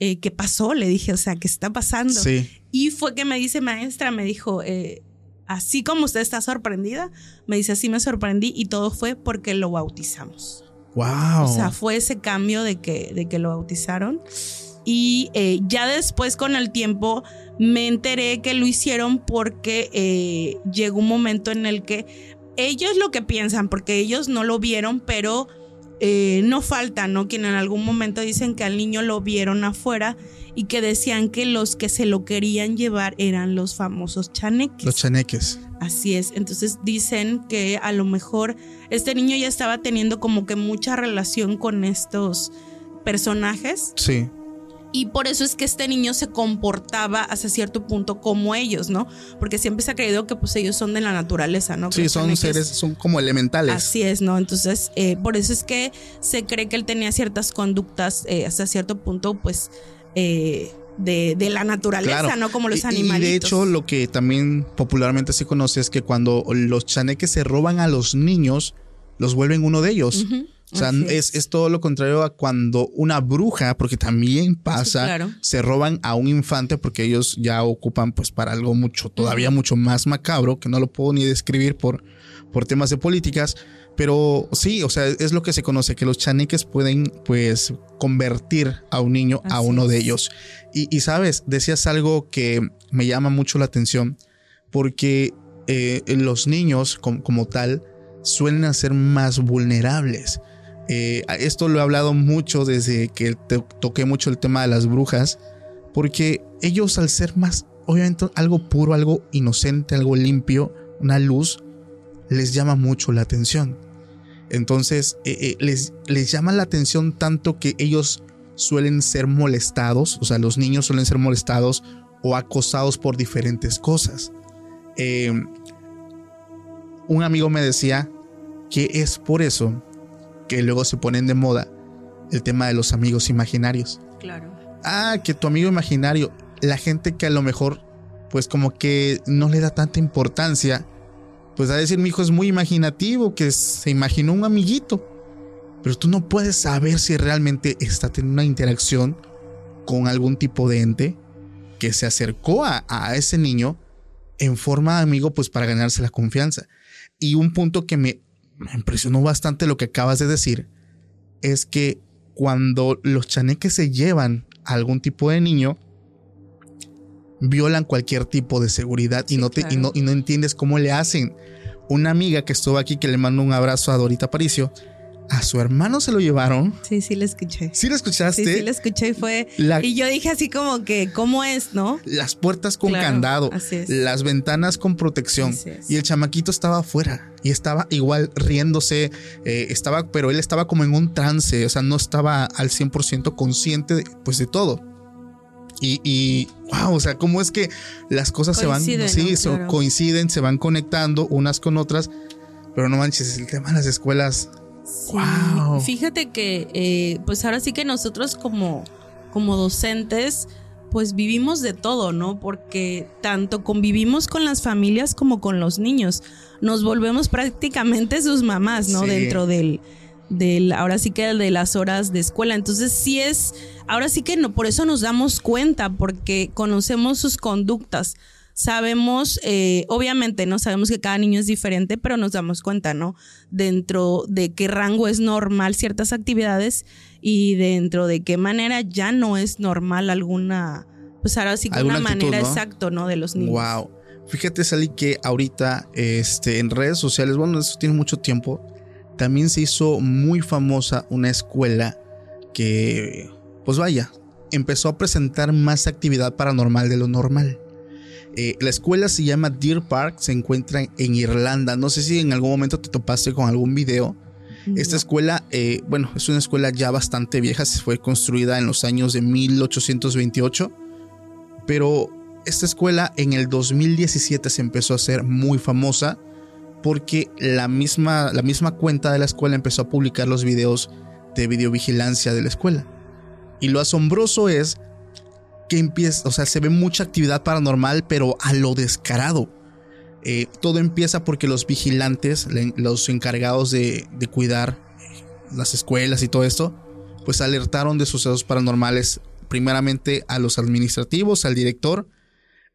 Eh, ¿qué pasó? Le dije, o sea, ¿qué está pasando? Sí. Y fue que me dice, maestra, me dijo, eh, así como usted está sorprendida, me dice, así me sorprendí y todo fue porque lo bautizamos. Wow. O sea, fue ese cambio de que, de que lo bautizaron. Y eh, ya después, con el tiempo, me enteré que lo hicieron porque eh, llegó un momento en el que ellos lo que piensan, porque ellos no lo vieron, pero eh, no falta, ¿no? Quien en algún momento dicen que al niño lo vieron afuera y que decían que los que se lo querían llevar eran los famosos chaneques. Los chaneques. Así es. Entonces dicen que a lo mejor este niño ya estaba teniendo como que mucha relación con estos personajes Sí. Y por eso es que este niño se comportaba hasta cierto punto como ellos, ¿no? Porque siempre se ha creído que pues ellos son de la naturaleza, ¿no? Sí, son seres, son como elementales. Así es, ¿no? Entonces, eh, por eso es que se cree que él tenía ciertas conductas eh, hasta cierto punto, pues, eh, de, de la naturaleza, Claro. ¿no? Como los animales. Y de hecho, lo que también popularmente se conoce es que cuando los chaneques se roban a los niños, los vuelven uno de ellos. O sea, es, es todo lo contrario a cuando una bruja, porque también pasa, Sí, claro. se roban a un infante porque ellos ya ocupan pues para algo mucho, todavía mucho más macabro, que no lo puedo ni describir por, por temas de políticas. Pero sí, o sea, es lo que se conoce, que los chaneques pueden pues convertir a un niño a uno de ellos. Y, sabes, decías algo que me llama mucho la atención, porque eh, los niños como, tal suelen ser más vulnerables. Eh, esto lo he hablado mucho desde que toqué mucho el tema de las brujas, porque ellos al ser más, obviamente algo puro, algo inocente, algo limpio, una luz, les llama mucho la atención. Entonces eh, les, les llama la atención tanto que ellos suelen ser molestados, o sea, los niños suelen ser molestados o acosados por diferentes cosas. un amigo me decía que es por eso que luego se ponen de moda el tema de los amigos imaginarios. Claro. Ah, que tu amigo imaginario, la gente que a lo mejor, pues como que no le da tanta importancia, pues a decir, mi hijo es muy imaginativo, que se imaginó un amiguito. Pero tú no puedes saber si realmente está teniendo una interacción con algún tipo de ente que se acercó a, a ese niño en forma de amigo, pues para ganarse la confianza. Y un punto que me me impresionó bastante lo que acabas de decir, es que cuando los chaneques se llevan a algún tipo de niño, violan cualquier tipo de seguridad y, no te, y, no, y no entiendes cómo le hacen. Una amiga que estuvo aquí, que le mando un abrazo a Dorita Paricio, a su hermano se lo llevaron. Sí, sí, le escuché. ¿Sí lo escuchaste? Sí, sí, lo escuché y fue. y yo dije así como que, ¿cómo es, no? Las puertas con candado, las ventanas con protección. Y el chamaquito estaba afuera y estaba igual riéndose, eh, estaba, pero él estaba como en un trance, o sea, no estaba al 100% consciente de, pues de todo. Y, y, wow, o sea, cómo es que las cosas se van, sí, coinciden, se van conectando unas con otras, pero no manches, el tema de las escuelas Fíjate que, eh, pues ahora sí que nosotros como, como docentes, pues vivimos de todo, ¿no? Porque tanto convivimos con las familias como con los niños. Nos volvemos prácticamente sus mamás, ¿no? Dentro del, del, ahora sí que de las horas de escuela. Entonces sí es, ahora sí que no, por eso nos damos cuenta, porque conocemos sus conductas sabemos, eh, obviamente, ¿no? Sabemos que cada niño es diferente, pero nos damos cuenta, ¿no? Dentro de qué rango es normal ciertas actividades y dentro de qué manera ya no es normal alguna, pues ahora sí que una manera exacta, ¿no? De los niños. Wow. Fíjate, Sally, que ahorita este, en redes sociales, bueno, eso tiene mucho tiempo, también se hizo muy famosa una escuela que, pues vaya, empezó a presentar más actividad paranormal de lo normal. Eh, la escuela se llama Deer Park, se encuentra en Irlanda. No sé si en algún momento te topaste con algún video. Esta escuela, eh, bueno, es una escuela ya bastante vieja, se fue construida en los años de 1828, pero esta escuela en el 2017 se empezó a hacer muy famosa porque la misma, la misma cuenta de la escuela empezó a publicar los videos de videovigilancia de la escuela. Y lo asombroso es que empieza, o sea, se ve mucha actividad paranormal, pero a lo descarado. Eh, todo empieza porque los vigilantes, los encargados de, cuidar las escuelas y todo esto, pues alertaron de sucesos paranormales primeramente a los administrativos, al director,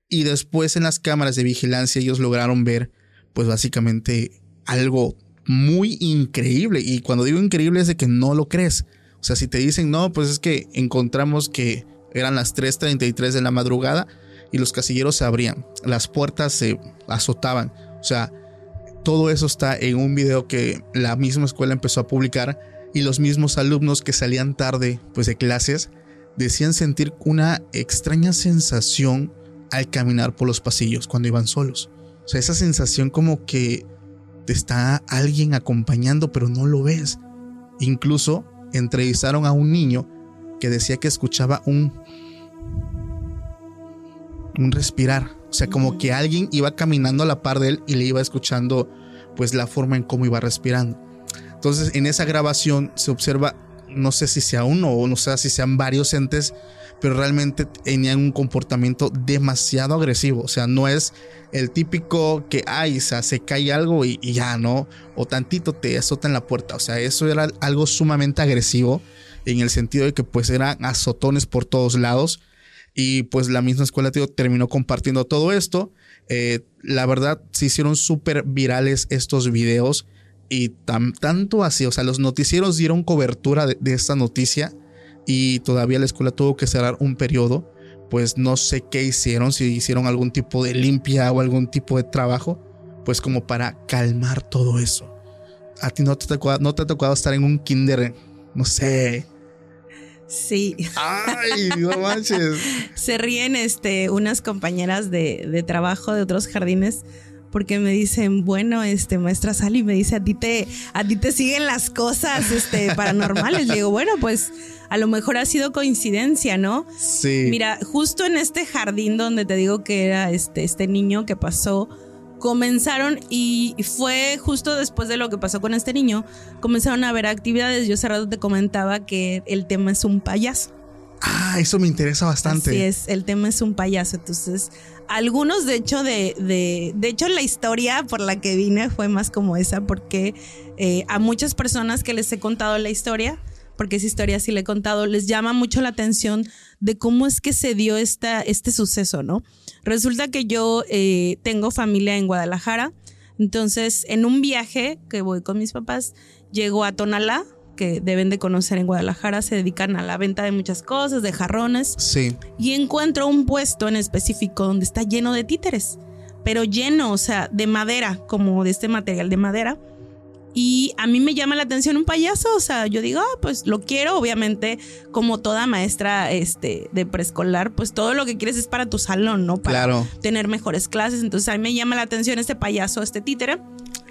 y después en las cámaras de vigilancia ellos lograron ver, pues básicamente algo muy increíble. Y cuando digo increíble es de que no lo crees. O sea, si te dicen, no, pues es que encontramos que eran las 3.33 de la madrugada y los casilleros se abrían, las puertas se azotaban. O sea, todo eso está en un video que la misma escuela empezó a publicar y los mismos alumnos que salían tarde pues de clases decían sentir una extraña sensación al caminar por los pasillos cuando iban solos. O sea, esa sensación como que te está alguien acompañando pero no lo ves. Incluso entrevistaron a un niño que decía que escuchaba un un respirar, o sea, como que alguien iba caminando a la par de él y le iba escuchando pues la forma en cómo iba respirando. Entonces, en esa grabación se observa no sé si sea uno o no sé si sean varios entes, pero realmente tenían un comportamiento demasiado agresivo. O sea, no es el típico que, ay, o sea, se cae algo y, y, ya, ¿no? O tantito te azota en la puerta. O sea, eso era algo sumamente agresivo en el sentido de que pues eran azotones por todos lados y pues la misma escuela tío, terminó compartiendo todo esto. Eh, la verdad se hicieron súper virales estos videos Y tanto así, o sea, los noticieros dieron cobertura de, de esta noticia y todavía la escuela tuvo que cerrar un periodo. Pues no sé qué hicieron, si hicieron algún tipo de limpia o algún tipo de trabajo, pues como para calmar todo eso. A ti no te, no te ha tocado estar en un kinder, no sé, Sí. Ay, no manches. Se ríen este, unas compañeras de, de, trabajo de otros jardines porque me dicen, bueno, este, maestra Sally me dice, a ti te, a ti te siguen las cosas este, paranormales. Le digo, bueno, pues a lo mejor ha sido coincidencia, ¿no? Sí. Mira, justo en este jardín donde te digo que era este, este niño que pasó, comenzaron y fue justo después de lo que pasó con este niño, comenzaron a haber actividades. Yo hace rato te comentaba que el tema es un payaso. Ah, eso me interesa bastante. Así es, el tema es un payaso. Entonces, algunos, de hecho, de, de, de hecho, la historia por la que vine fue más como esa, porque eh, a muchas personas que les he contado la historia, porque esa historia sí le he contado, les llama mucho la atención de cómo es que se dio esta, este suceso, ¿no? Resulta que yo eh, tengo familia en Guadalajara, entonces en un viaje que voy con mis papás, llego a Tonalá, que deben de conocer en Guadalajara, se dedican a la venta de muchas cosas, de jarrones. Sí. Y encuentro un puesto en específico donde está lleno de títeres, pero lleno, o sea, de madera, como de este material de madera. Y a mí me llama la atención un payaso, o sea, yo digo, ah, pues lo quiero, obviamente, como toda maestra este, de preescolar, pues todo lo que quieres es para tu salón, ¿no? Para claro. tener mejores clases. Entonces a mí me llama la atención este payaso, este títere.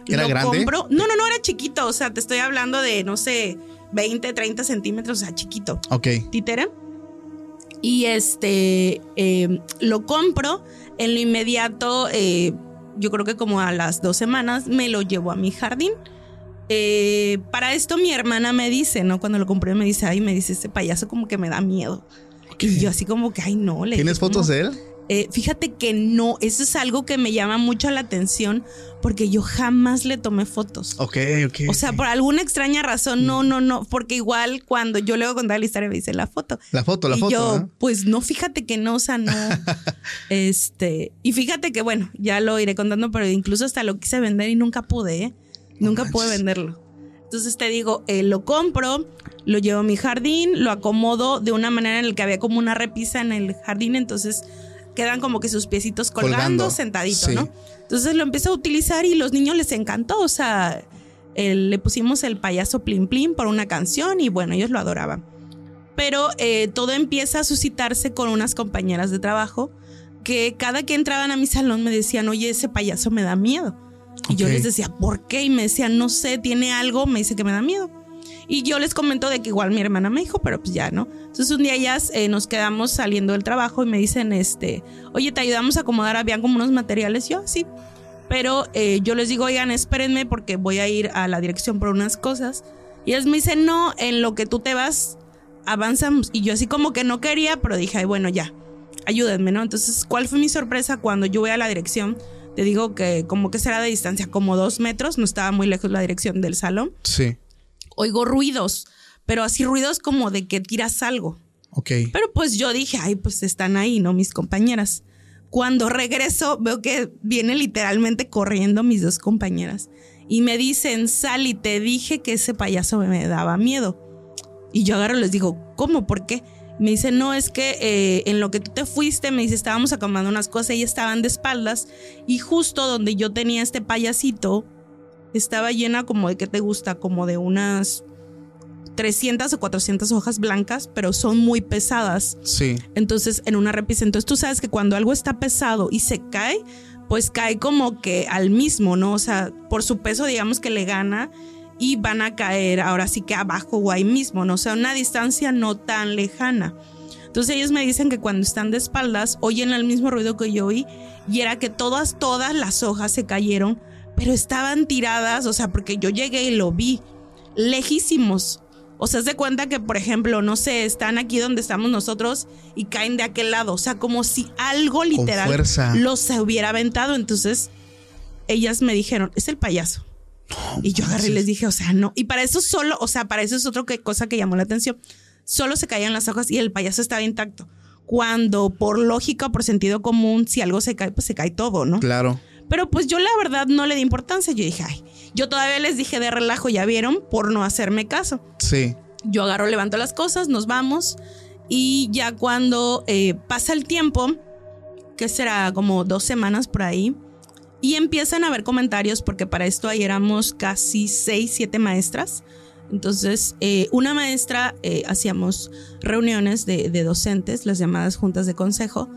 ¿Era lo grande? compro. No, no, no, era chiquito, o sea, te estoy hablando de, no sé, 20, 30 centímetros, o sea, chiquito. Ok. Títere. Y este, eh, lo compro, en lo inmediato, eh, yo creo que como a las dos semanas, me lo llevo a mi jardín. Eh, para esto mi hermana me dice, ¿no? Cuando lo compré me dice, ay, me dice, este payaso como que me da miedo. Y yo así como que, ay, no. Le ¿Tienes fotos de él? Eh, fíjate que no, eso es algo que me llama mucho la atención porque yo jamás le tomé fotos. Ok, ok. O sea, por alguna extraña razón, no, no, no, porque igual cuando yo le voy a contar la historia me dice la foto. La foto, la y foto. yo, pues no, fíjate que no, o sea, no. este, y fíjate que bueno, ya lo iré contando, pero incluso hasta lo quise vender y nunca pude, ¿eh? Nunca pude venderlo. Entonces te digo, eh, lo compro, lo llevo a mi jardín, lo acomodo de una manera en la que había como una repisa en el jardín, entonces quedan como que sus piecitos colgando, Colgando, sentadito, sí. ¿no? Entonces lo empiezo a utilizar y los niños les encantó, o sea, el- le pusimos el payaso Plim Plim por una canción y bueno, ellos lo adoraban. Pero eh, todo empieza a suscitarse con unas compañeras de trabajo que cada que entraban a mi salón me decían, oye, ese payaso me da miedo. Y yo les decía, ¿por qué? Y me decían, no sé, tiene algo, me dice que me da miedo. Y yo les comento de que igual mi hermana me dijo, pero pues ya, ¿no? Entonces un día ellas eh, nos quedamos saliendo del trabajo y me dicen, este, oye, te ayudamos a acomodar, habían como unos materiales, yo sí. Pero eh, yo les digo, oigan, espérenme porque voy a ir a la dirección por unas cosas. Y ellas me dicen, no, en lo que tú te vas, avanzamos. Y yo así como que no quería, pero dije, ay, bueno, ya, ayúdenme, ¿no? Entonces, ¿cuál fue mi sorpresa cuando yo voy a la dirección? Te digo que como que será de distancia, como dos metros, no estaba muy lejos la dirección del salón. Sí. Oigo ruidos, pero así ruidos como de que tiras algo. Ok. Pero pues yo dije, ay, pues están ahí, ¿no? Mis compañeras. Cuando regreso, veo que vienen literalmente corriendo mis dos compañeras. Y me dicen, Sally, te dije que ese payaso me daba miedo. Y yo agarro y les digo, ¿cómo? ¿Por qué? Me dice, no, es que eh, en lo que tú te fuiste, me dice, estábamos acomodando unas cosas y estaban de espaldas. Y justo donde yo tenía este payasito, estaba llena como de, ¿qué te gusta? Como de unas 300 o 400 hojas blancas, pero son muy pesadas. Sí. Entonces, en una repisa. Entonces, tú sabes que cuando algo está pesado y se cae, pues cae como que al mismo, ¿no? O sea, por su peso, digamos que le gana y van a caer ahora sí que abajo o ahí mismo, ¿no? O sea, una distancia no tan lejana. Entonces ellos me dicen que cuando están de espaldas oyen el mismo ruido que yo oí y era que todas, todas las hojas se cayeron, pero estaban tiradas, o sea, porque yo llegué y lo vi, lejísimos. O sea, se cuenta que, por ejemplo, no sé, están aquí donde estamos nosotros y caen de aquel lado. O sea, como si algo literal los hubiera aventado. Entonces, ellas me dijeron, es el payaso. Y yo agarré y les dije, o sea, no. Y para eso solo, o sea, para eso es otra que- cosa que llamó la atención. Solo se caían las hojas y el payaso estaba intacto. Cuando por lógica o por sentido común, si algo se cae, pues se cae todo, ¿no? Claro. Pero pues yo la verdad no le di importancia. Yo dije, ay, yo todavía les dije de relajo, ya vieron, por no hacerme caso. Sí. Yo agarro, levanto las cosas, nos vamos. Y ya cuando eh, pasa el tiempo, que será como dos semanas por ahí, y empiezan a haber comentarios, porque para esto ahí éramos casi seis, siete maestras. Entonces, eh, una maestra, eh, hacíamos reuniones de, de docentes, las llamadas juntas de consejo,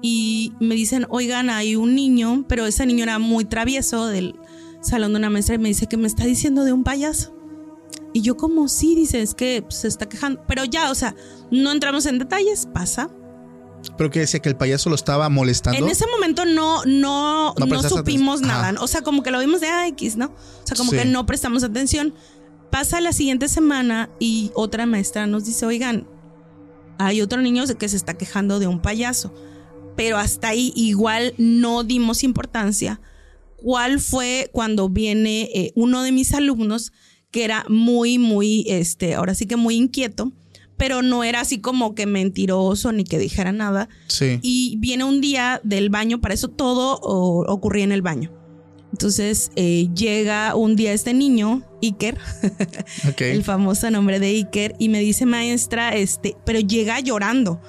y me dicen, oigan, hay un niño, pero ese niño era muy travieso del salón de una maestra y me dice que me está diciendo de un payaso. Y yo como, sí, dice, es que se está quejando. Pero ya, o sea, no entramos en detalles, pasa. Pero que decía que el payaso lo estaba molestando. En ese momento no, no, No supimos nada. Ajá. O sea, como que lo vimos de X, ¿no? O sea, como Sí. que no prestamos atención. Pasa la siguiente semana y otra maestra nos dice, oigan, hay otro niño que se está quejando de un payaso. Pero hasta ahí igual no dimos importancia. ¿Cuál fue cuando viene eh, uno de mis alumnos que era muy, muy, este, ahora sí que muy inquieto, pero no era así como que mentiroso ni que dijera nada. Sí. Y viene un día del baño, para eso todo o- ocurría en el baño. Entonces eh, llega un día este niño, Iker, Ok. el famoso nombre de Iker, y me dice maestra, este, pero llega llorando.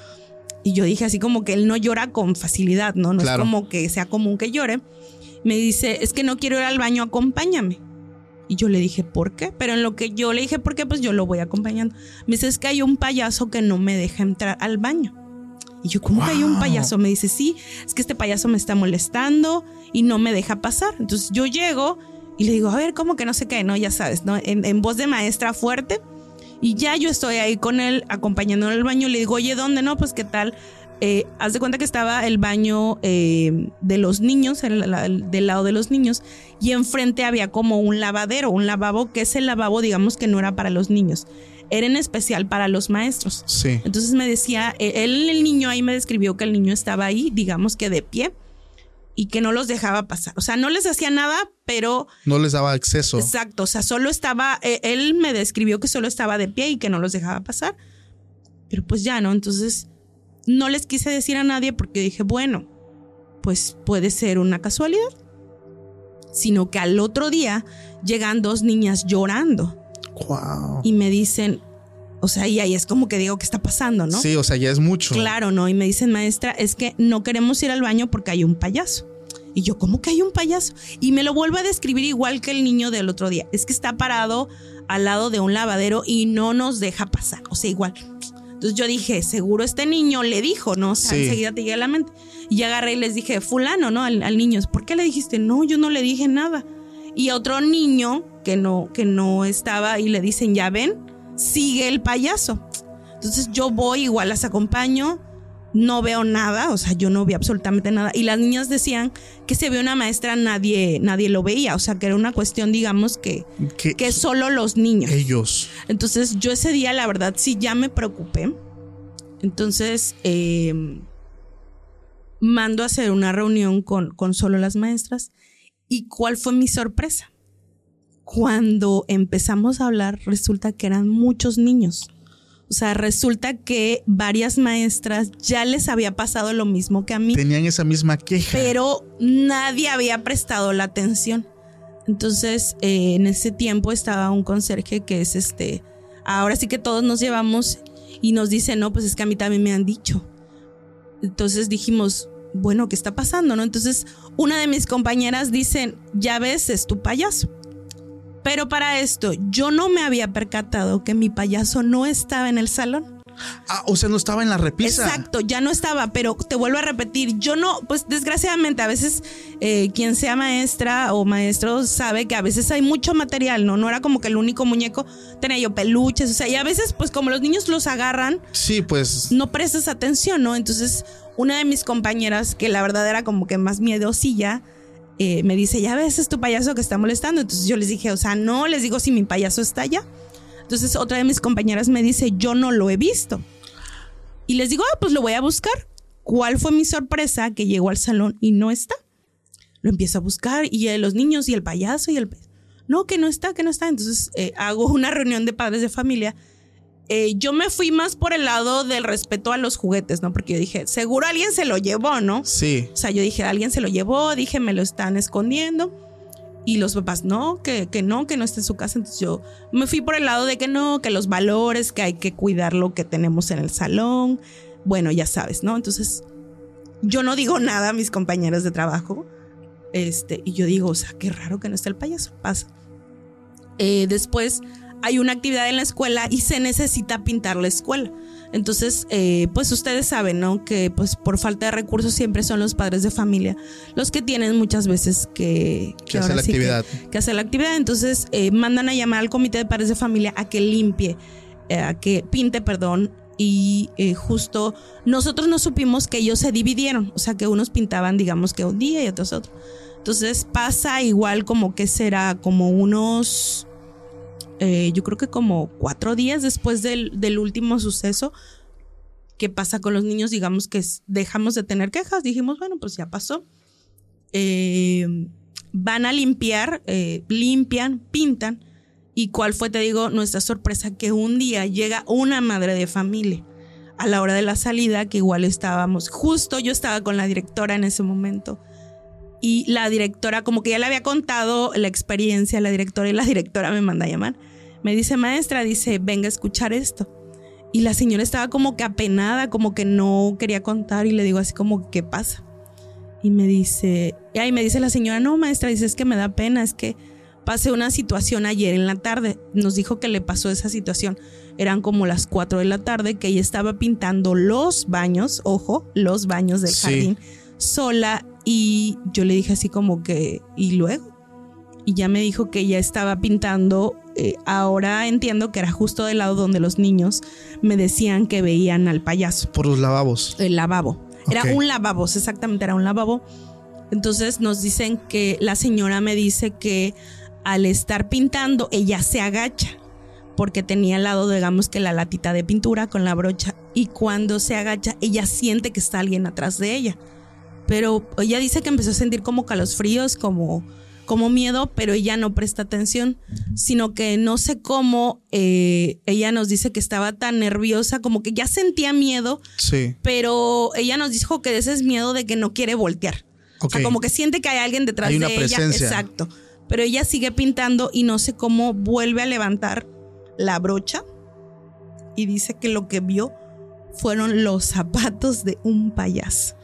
Y yo dije así como que él no llora con facilidad, ¿no? No Claro. es como que sea común que llore. Me dice, es que no quiero ir al baño, acompáñame. Y yo le dije, ¿por qué? Pero en lo que yo le dije, ¿por qué? Pues yo lo voy acompañando. Me dice, es que hay un payaso que no me deja entrar al baño. Y yo, ¿cómo que hay un Wow. payaso? Me dice, sí, es que este payaso me está molestando y no me deja pasar. Entonces yo llego y le digo, a ver, ¿cómo que no sé qué? No, ya sabes, ¿no? En, en voz de maestra fuerte. Y ya yo estoy ahí con él, acompañándolo al baño. Le digo, oye, ¿dónde no? Pues, ¿qué tal? Eh, haz de cuenta que estaba el baño eh, de los niños, el- la- el- del lado de los niños, y enfrente había como un lavadero, un lavabo, que es el lavabo, digamos que no era para los niños, era en especial para los maestros. Sí. Entonces me decía, eh, él, el niño ahí me describió que el niño estaba ahí, digamos que de pie, y que no los dejaba pasar. O sea, no les hacía nada, pero No les daba acceso. Exacto, o sea, solo estaba, eh, él me describió que solo estaba de pie y que no los dejaba pasar. Pero pues ya, ¿no? Entonces, no les quise decir a nadie porque dije, bueno, pues puede ser una casualidad. Sino que al otro día llegan dos niñas llorando Wow. y me dicen, o sea, y ahí es como que digo, ¿qué está pasando, no? Sí, o sea, ya es mucho. Claro, no. Y me dicen, maestra, es que no queremos ir al baño porque hay un payaso. Y yo, ¿cómo que hay un payaso? Y me lo vuelvo a describir igual que el niño del otro día. Es que está parado al lado de un lavadero y no nos deja pasar. O sea, igual. Entonces yo dije, seguro este niño le dijo, ¿no? O sea, Sí. enseguida te llega a la mente. Y agarré y les dije, fulano, ¿no? Al, al niño, ¿por qué le dijiste? No, yo no le dije nada. Y otro niño que no, que no estaba y le dicen, ya ven, sigue el payaso. Entonces yo voy, igual las acompaño, no veo nada, o sea, yo no vi absolutamente nada. Y las niñas decían que se vio una maestra, nadie, nadie lo veía, o sea, que era una cuestión, digamos, que, Que, que solo los niños. ellos. Entonces yo ese día, la verdad, sí ya me preocupé. Entonces, eh, mando a hacer una reunión con, con solo las maestras. ¿Y cuál fue mi sorpresa? Cuando empezamos a hablar, resulta que eran muchos niños. O sea, resulta que varias maestras ya les había pasado lo mismo que a mí Tenían esa misma queja. pero nadie había prestado la atención. Entonces, eh, en ese tiempo estaba un conserje que es este, ahora sí que todos nos llevamos y nos dice, no, pues es que a mí también me han dicho. Entonces dijimos, bueno, ¿qué está pasando? ¿No? Entonces, una de mis compañeras dice, ya ves, es tu payaso. Pero para esto, yo no me había percatado que mi payaso no estaba en el salón. Ah, o sea, no estaba en la repisa. Exacto, ya no estaba, pero te vuelvo a repetir, yo no, pues desgraciadamente a veces eh, quien sea maestra o maestro sabe que a veces hay mucho material, ¿no? No era como que el único muñeco, tenía yo peluches, o sea, y a veces pues como los niños los agarran, Sí, pues. no prestas atención, ¿no? Entonces una de mis compañeras, que la verdad era como que más miedosilla, eh, me dice, ya ves, es tu payaso que está molestando. Entonces yo les dije, o sea, no, les digo si mi payaso está allá. Entonces otra de mis compañeras me dice, yo no lo he visto. Y les digo, ah, pues lo voy a buscar. ¿Cuál fue mi sorpresa? Que llegó al salón y no está. Lo empiezo a buscar y eh, los niños y el payaso y el... No, que no está, que no está. Entonces eh, hago una reunión de padres de familia eh, yo me fui más por el lado del respeto a los juguetes, ¿no? Porque yo dije, seguro alguien se lo llevó, ¿no? Sí. O sea, yo dije, alguien se lo llevó, dije, me lo están escondiendo. Y los papás, no, que, que no, que no esté en su casa. Entonces yo me fui por el lado de que no, que los valores, que hay que cuidar lo que tenemos en el salón. Bueno, ya sabes, ¿no? Entonces yo no digo nada a mis compañeros de trabajo. Este, y yo digo, o sea, qué raro que no esté el payaso. Pasa. Eh, después hay una actividad en la escuela y se necesita pintar la escuela. Entonces, eh, pues ustedes saben, ¿no? Que pues por falta de recursos siempre son los padres de familia los que tienen muchas veces que, que hacer la actividad. Que, hacer la actividad. Entonces, eh, mandan a llamar al comité de padres de familia a que limpie, eh, a que pinte, perdón. Y justo nosotros no supimos que ellos se dividieron, o sea que unos pintaban, digamos que un día y otros otro. Entonces pasa igual como que será como unos eh, yo creo que como cuatro días después del, último suceso, ¿qué pasa con los niños? Digamos que dejamos de tener quejas, dijimos, bueno, pues ya pasó. Eh, van a limpiar, eh, limpian, pintan. ¿Y cuál fue, te digo, nuestra sorpresa? Que un día llega una madre de familia a la hora de la salida, que igual estábamos, justo yo estaba con la directora en ese momento. Y la directora, como que ya le había contado la experiencia la directora y la directora me manda a llamar. Me dice, maestra, dice, venga a escuchar esto. Y la señora estaba como que apenada, como que no quería contar y le digo así como, ¿qué pasa? Y me dice, y ahí me dice la señora, no, maestra, dice, es que me da pena, es que pasé una situación ayer en la tarde. Nos dijo que le pasó esa situación. Eran como las 4 de la tarde que ella estaba pintando los baños, ojo, los baños del jardín, sola y yo le dije así como que, ¿y luego? Y ya me dijo que ella estaba pintando. Eh, ahora entiendo que era justo del lado donde los niños me decían que veían al payaso. Por los lavabos. El lavabo. Era un lavabo, exactamente, era un lavabo. Entonces nos dicen que la señora me dice que al estar pintando, ella se agacha porque tenía al lado, digamos que la latita de pintura con la brocha y cuando se agacha, ella siente que está alguien atrás de ella pero ella dice que empezó a sentir como calosfríos, como, como miedo, pero ella no presta atención, sino que no sé cómo eh, ella nos dice que estaba tan nerviosa, como que ya sentía miedo, sí. pero ella nos dijo que ese es miedo de que no quiere voltear. O sea, como que siente que hay alguien detrás hay una de ella. Exacto. Pero ella sigue pintando y no sé cómo vuelve a levantar la brocha y dice que lo que vio fueron los zapatos de un payaso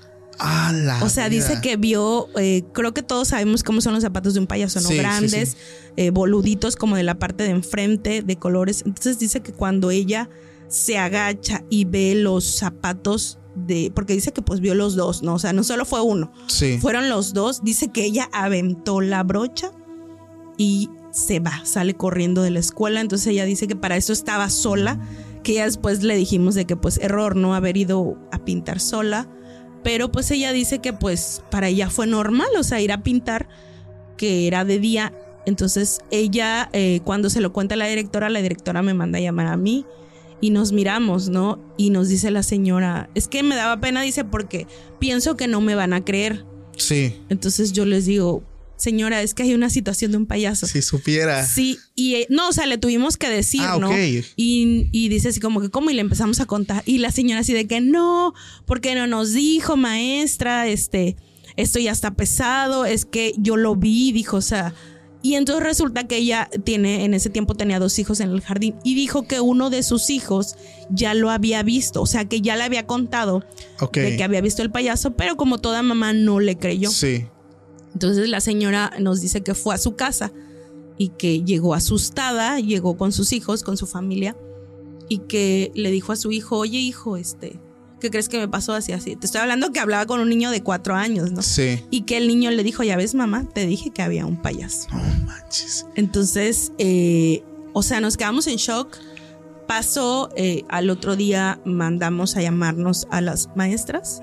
o sea, dice que vio, eh, creo que todos sabemos cómo son los zapatos de un payaso, ¿no? Grandes, eh, boluditos como de la parte de enfrente, de colores. Entonces dice que cuando ella se agacha y ve los zapatos de, porque dice que pues vio los dos, ¿no? O sea, no solo fue uno, fueron los dos. Dice que ella aventó la brocha y se va, sale corriendo de la escuela. Entonces ella dice que para eso estaba sola, que ya después le dijimos de que pues error, ¿no? Haber ido a pintar sola pero pues ella dice que pues para ella fue normal, o sea, ir a pintar, que era de día. Entonces ella, eh, cuando se lo cuenta a la directora, la directora me manda a llamar a mí y nos miramos, ¿no? Y nos dice la señora, es que me daba pena, dice, porque pienso que no me van a creer. Sí. Entonces yo les digo, señora, es que hay una situación de un payaso. Si supiera. Sí, y eh, no, o sea, le tuvimos que decir, ah, ¿no? Y, y, dice así como que, ¿cómo? Y le empezamos a contar. Y la señora así de que no, porque no nos dijo, maestra, este, esto ya está pesado, es que yo lo vi, dijo, o sea. Y entonces resulta que ella tiene, en ese tiempo tenía dos hijos en el jardín y dijo que uno de sus hijos ya lo había visto, o sea, que ya le había contado de que había visto el payaso, pero como toda mamá no le creyó. Sí. Entonces la señora nos dice que fue a su casa y que llegó asustada, llegó con sus hijos, con su familia y que le dijo a su hijo, oye hijo, este, ¿qué crees que me pasó así así? Te estoy hablando que hablaba con un niño de cuatro años, ¿no? Sí. Y que el niño le dijo, ya ves mamá, te dije que había un payaso. No manches. Entonces, eh, o sea, nos quedamos en shock. Pasó, eh, al otro día mandamos a llamarnos a las maestras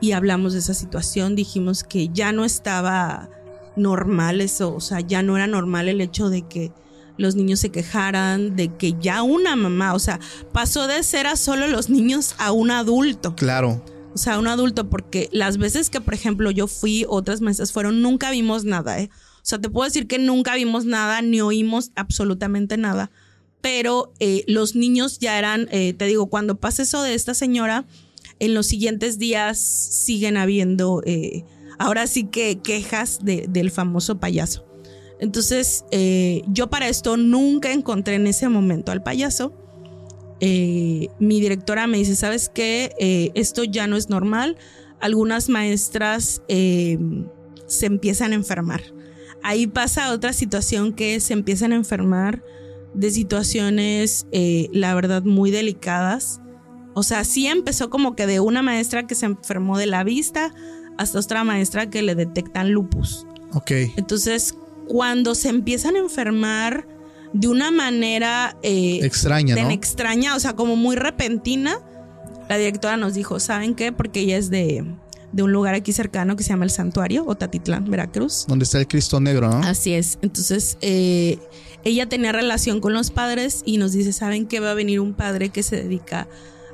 y hablamos de esa situación, dijimos que ya no estaba normal eso, o sea, ya no era normal el hecho de que los niños se quejaran, de que ya una mamá, o sea, pasó de ser a solo los niños a un adulto. Claro. O sea, un adulto, porque las veces que, por ejemplo, yo fui, otras mesas fueron, nunca vimos nada, ¿eh? O sea, te puedo decir que nunca vimos nada, ni oímos absolutamente nada. pero eh, los niños ya eran, eh, te digo, cuando pasa eso de esta señora, en los siguientes días siguen habiendo, eh, ahora sí que quejas del famoso payaso. Entonces, yo para esto nunca encontré en ese momento al payaso. mi directora me dice, ¿sabes qué? esto ya no es normal. Algunas maestras se empiezan a enfermar. Ahí pasa otra situación que se empiezan a enfermar de situaciones, eh, la verdad, muy delicadas. O sea, sí empezó como que de una maestra que se enfermó de la vista hasta otra maestra que le detectan lupus. Ok. Entonces, cuando se empiezan a enfermar de una manera... Eh, extraña, ¿no? extraña, o sea, como muy repentina, la directora nos dijo, ¿saben qué? Porque ella es de, de un lugar aquí cercano que se llama El Santuario, Otatitlán, Veracruz. Donde está el Cristo Negro, ¿no? Así es. Entonces, eh, ella tenía relación con los padres y nos dice, ¿saben que va a venir un padre que se dedica a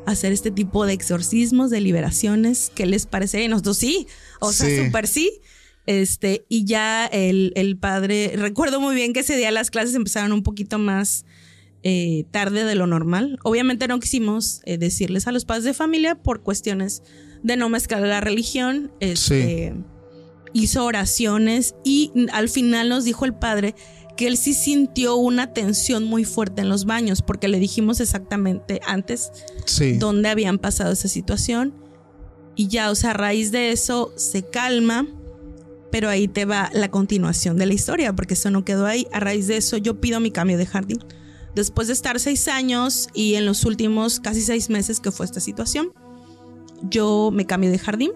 hacer este tipo de exorcismos, de liberaciones? ¿Qué les parece? Y nosotros sí, o sea, súper sí. Este, y ya el, el, padre, recuerdo muy bien que ese día las clases empezaron un poquito más eh, tarde de lo normal. Obviamente no quisimos eh, decirles a los padres de familia por cuestiones de no mezclar la religión. Este, Hizo oraciones y al final nos dijo el padre que él sí sintió una tensión muy fuerte en los baños, porque le dijimos exactamente antes dónde habían pasado esa situación. Y ya, o sea, a raíz de eso se calma, pero ahí te va la continuación de la historia, porque eso no quedó ahí. A raíz de eso yo pido mi cambio de jardín. Después de estar seis años y en los últimos casi seis meses que fue esta situación, yo me cambio de jardín.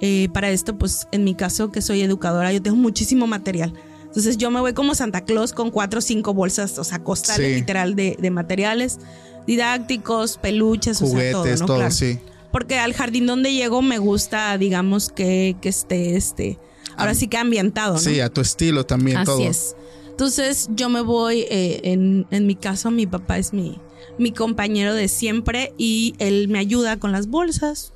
Eh, para esto, pues en mi caso, que soy educadora, yo tengo muchísimo material entonces yo me voy como Santa Claus con cuatro o cinco bolsas, o sea, costales literal de, materiales didácticos, peluches, juguetes, o sea, todo, ¿no? sí. Porque al jardín donde llego me gusta, digamos, que, que esté este. Ahora sí que ambientado, ¿no? Sí, a tu estilo también Así todo. es. Entonces yo me voy, eh, en, en, mi caso, mi papá es mi, mi compañero de siempre y él me ayuda con las bolsas,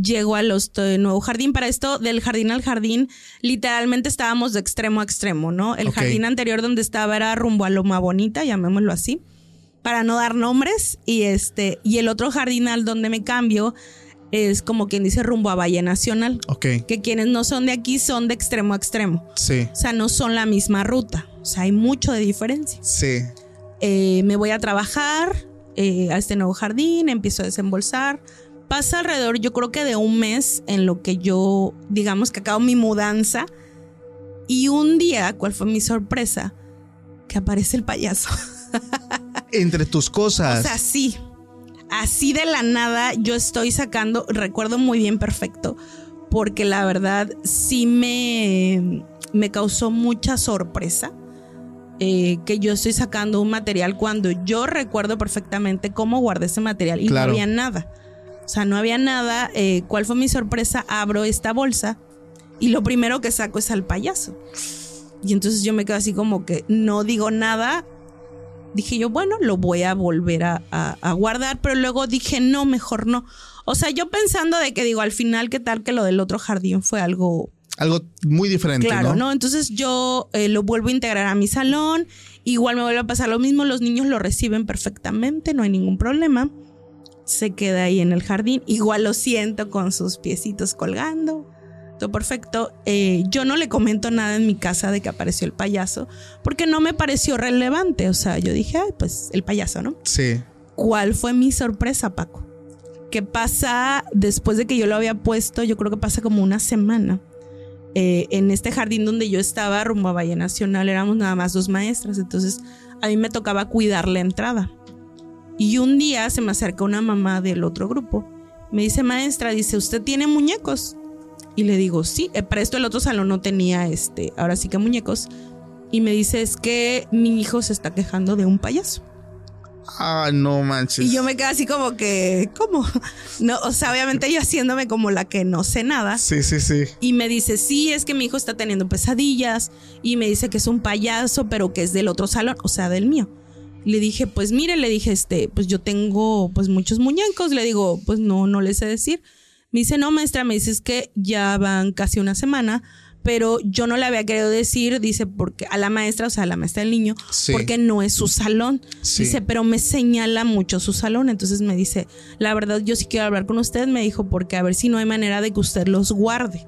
llego a los nuevo jardín. Para esto, del jardín al jardín, literalmente estábamos de extremo a extremo, ¿no? El jardín anterior donde estaba era rumbo a Loma Bonita, llamémoslo así, para no dar nombres. Y este, y el otro jardín al donde me cambio es como quien dice rumbo a Valle Nacional. Ok. Que quienes no son de aquí son de extremo a extremo. Sí. O sea, no son la misma ruta. O sea, hay mucho de diferencia. Sí. Eh, me voy a trabajar eh, a este nuevo jardín, empiezo a desembolsar pasa alrededor, yo creo que de un mes en lo que yo, digamos que acabo mi mudanza. Y un día, ¿cuál fue mi sorpresa? Que aparece el payaso. Entre tus cosas. O sea, sí. Así de la nada yo estoy sacando, recuerdo muy bien perfecto, porque la verdad sí me, me causó mucha sorpresa. Eh, que yo estoy sacando un material cuando yo recuerdo perfectamente cómo guardé ese material y no había nada. O sea, no había nada. Eh, ¿Cuál fue mi sorpresa? Abro esta bolsa y lo primero que saco es al payaso. Y entonces yo me quedo así como que no digo nada. Dije yo, bueno, lo voy a volver a, guardar, pero luego dije, no, mejor no. O sea, yo pensando de que digo, al final, ¿qué tal que lo del otro jardín fue algo... Algo muy diferente. Claro, ¿no? Entonces yo eh, lo vuelvo a integrar a mi salón. Igual me vuelve a pasar lo mismo, los niños lo reciben perfectamente, no hay ningún problema se queda ahí en el jardín. Igual lo siento con sus piecitos colgando. Todo perfecto. Eh, yo no le comento nada en mi casa de que apareció el payaso, porque no me pareció relevante. O sea, yo dije, ay, pues el payaso, ¿no? Sí. ¿Cuál fue mi sorpresa, Paco? ¿Qué pasa después de que yo lo había puesto? Yo creo que pasa como una semana. Eh, en este jardín donde yo estaba, rumbo a Valle Nacional, éramos nada más dos maestras. Entonces, a mí me tocaba cuidar la entrada. Y un día se me acerca una mamá del otro grupo. Me dice, maestra, dice, ¿usted tiene muñecos? Y le digo, sí, eh, para esto el otro salón no tenía, este, ahora sí que muñecos. Y me dice, es que mi hijo se está quejando de un payaso. Ah, no manches. Y yo me quedo así como que, ¿cómo? No, o sea, obviamente yo haciéndome como la que no sé nada. Sí, sí, sí. Y me dice, sí, es que mi hijo está teniendo pesadillas. Y me dice que es un payaso, pero que es del otro salón, o sea, del mío le dije, pues mire, le dije, este, pues yo tengo pues muchos muñecos, le digo, pues no, no le sé decir. Me dice, no, maestra, me dices que ya van casi una semana, pero yo no le había querido decir, dice, porque a la maestra, o sea, a la maestra del niño, Sí. porque no es su salón. Sí. Dice, pero me señala mucho su salón. Entonces me dice, la verdad, yo sí quiero hablar con usted, me dijo, porque a ver si no hay manera de que usted los guarde.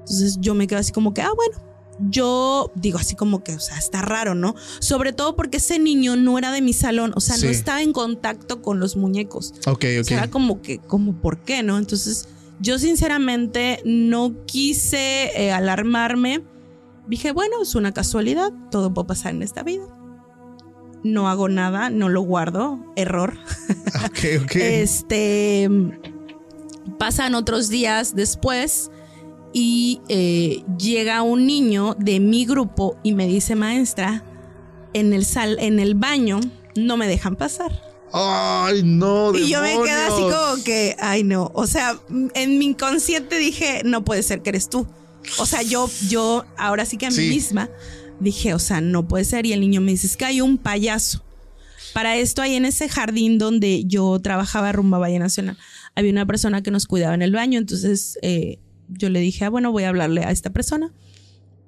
Entonces yo me quedo así como que, ah, bueno. Yo digo así como que, o sea, está raro, ¿no? Sobre todo porque ese niño no era de mi salón, o sea, Sí. no estaba en contacto con los muñecos. Ok, O ok. sea, era como que, como por qué, ¿no? Entonces, yo sinceramente no quise eh, alarmarme. Dije, bueno, es una casualidad, todo puede pasar en esta vida. No hago nada, no lo guardo, error. Ok, ok. Este pasan otros días después y eh, llega un niño de mi grupo y me dice, maestra, en el sal, en el baño no me dejan pasar. Ay, no, Y yo me quedé así como que, ay no, o sea, en mi inconsciente dije, no puede ser que eres tú. O sea, yo, yo, ahora sí que a mí Sí. misma dije, o sea, no puede ser. Y el niño me dice, es que hay un payaso. Para esto, ahí en ese jardín donde yo trabajaba rumba Valle Nacional, había una persona que nos cuidaba en el baño. Entonces eh, yo le dije, ah, bueno, voy a hablarle a esta persona.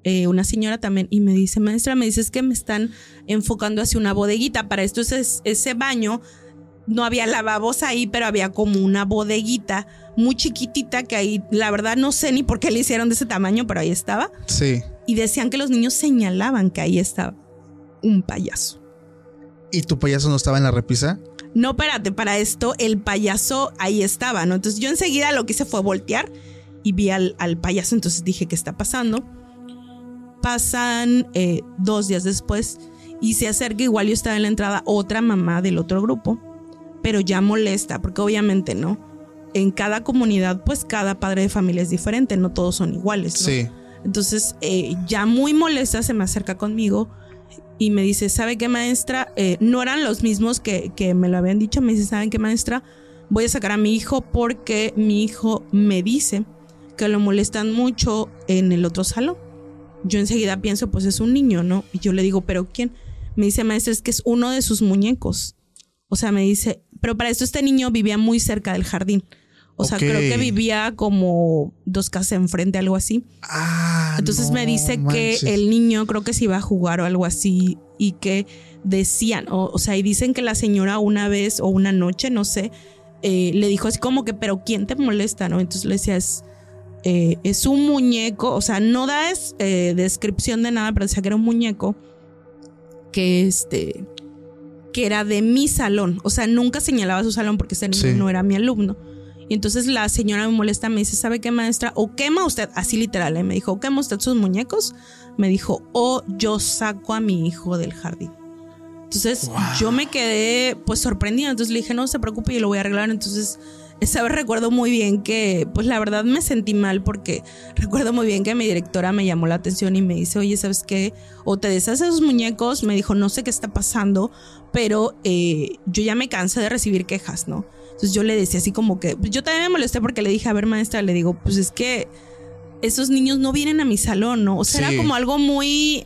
Eh, una señora también, y me dice, maestra, me dice, es que me están enfocando hacia una bodeguita. Para esto, ese, ese baño no había lavabos ahí, pero había como una bodeguita muy chiquitita que ahí, la verdad, no sé ni por qué le hicieron de ese tamaño, pero ahí estaba. Sí. Y decían que los niños señalaban que ahí estaba un payaso. ¿Y tu payaso no estaba en la repisa? No, espérate, para esto el payaso ahí estaba, ¿no? Entonces yo enseguida lo que hice fue voltear y vi al, al payaso, entonces dije, ¿qué está pasando? Pasan eh, dos días después y se acerca, igual yo estaba en la entrada, otra mamá del otro grupo, pero ya molesta, porque obviamente no. En cada comunidad, pues cada padre de familia es diferente, no todos son iguales. ¿no? Sí. Entonces, eh, ya muy molesta, se me acerca conmigo y me dice, ¿sabe qué maestra? Eh, no eran los mismos que, que me lo habían dicho. Me dice, ¿saben qué maestra? Voy a sacar a mi hijo porque mi hijo me dice que lo molestan mucho en el otro salón. Yo enseguida pienso, pues es un niño, ¿no? Y yo le digo, ¿pero quién? Me dice, maestra, es que es uno de sus muñecos. O sea, me dice, pero para esto este niño vivía muy cerca del jardín. O sea, creo que vivía como dos casas enfrente, algo así. Ah, Entonces me dice manches. que el niño creo que se iba a jugar o algo así y que decían, o, o sea, y dicen que la señora una vez o una noche, no sé, eh, le dijo así como que, pero ¿quién te molesta? ¿no? Entonces le decía, es, eh, es un muñeco, o sea, no da es, eh, descripción de nada, pero decía que era un muñeco que este que era de mi salón, o sea, nunca señalaba su salón porque ese niño Sí. no era mi alumno. Y entonces la señora me molesta, me dice, ¿sabe qué maestra? O quema usted, así literal, ¿eh? me dijo, o quema usted sus muñecos, me dijo, o yo saco a mi hijo del jardín. Entonces yo me quedé pues sorprendida, entonces le dije, no se preocupe, yo lo voy a arreglar. Entonces esa vez recuerdo muy bien que pues la verdad me sentí mal porque recuerdo muy bien que mi directora me llamó la atención y me dice, oye, ¿sabes qué? O te deshaces de esos muñecos, me dijo, no sé qué está pasando, pero eh, yo ya me cansé de recibir quejas, ¿no? Entonces yo le decía así como que, pues yo también me molesté porque le dije, a ver maestra, le digo, pues es que esos niños no vienen a mi salón, ¿no? O sea, Sí. era como algo muy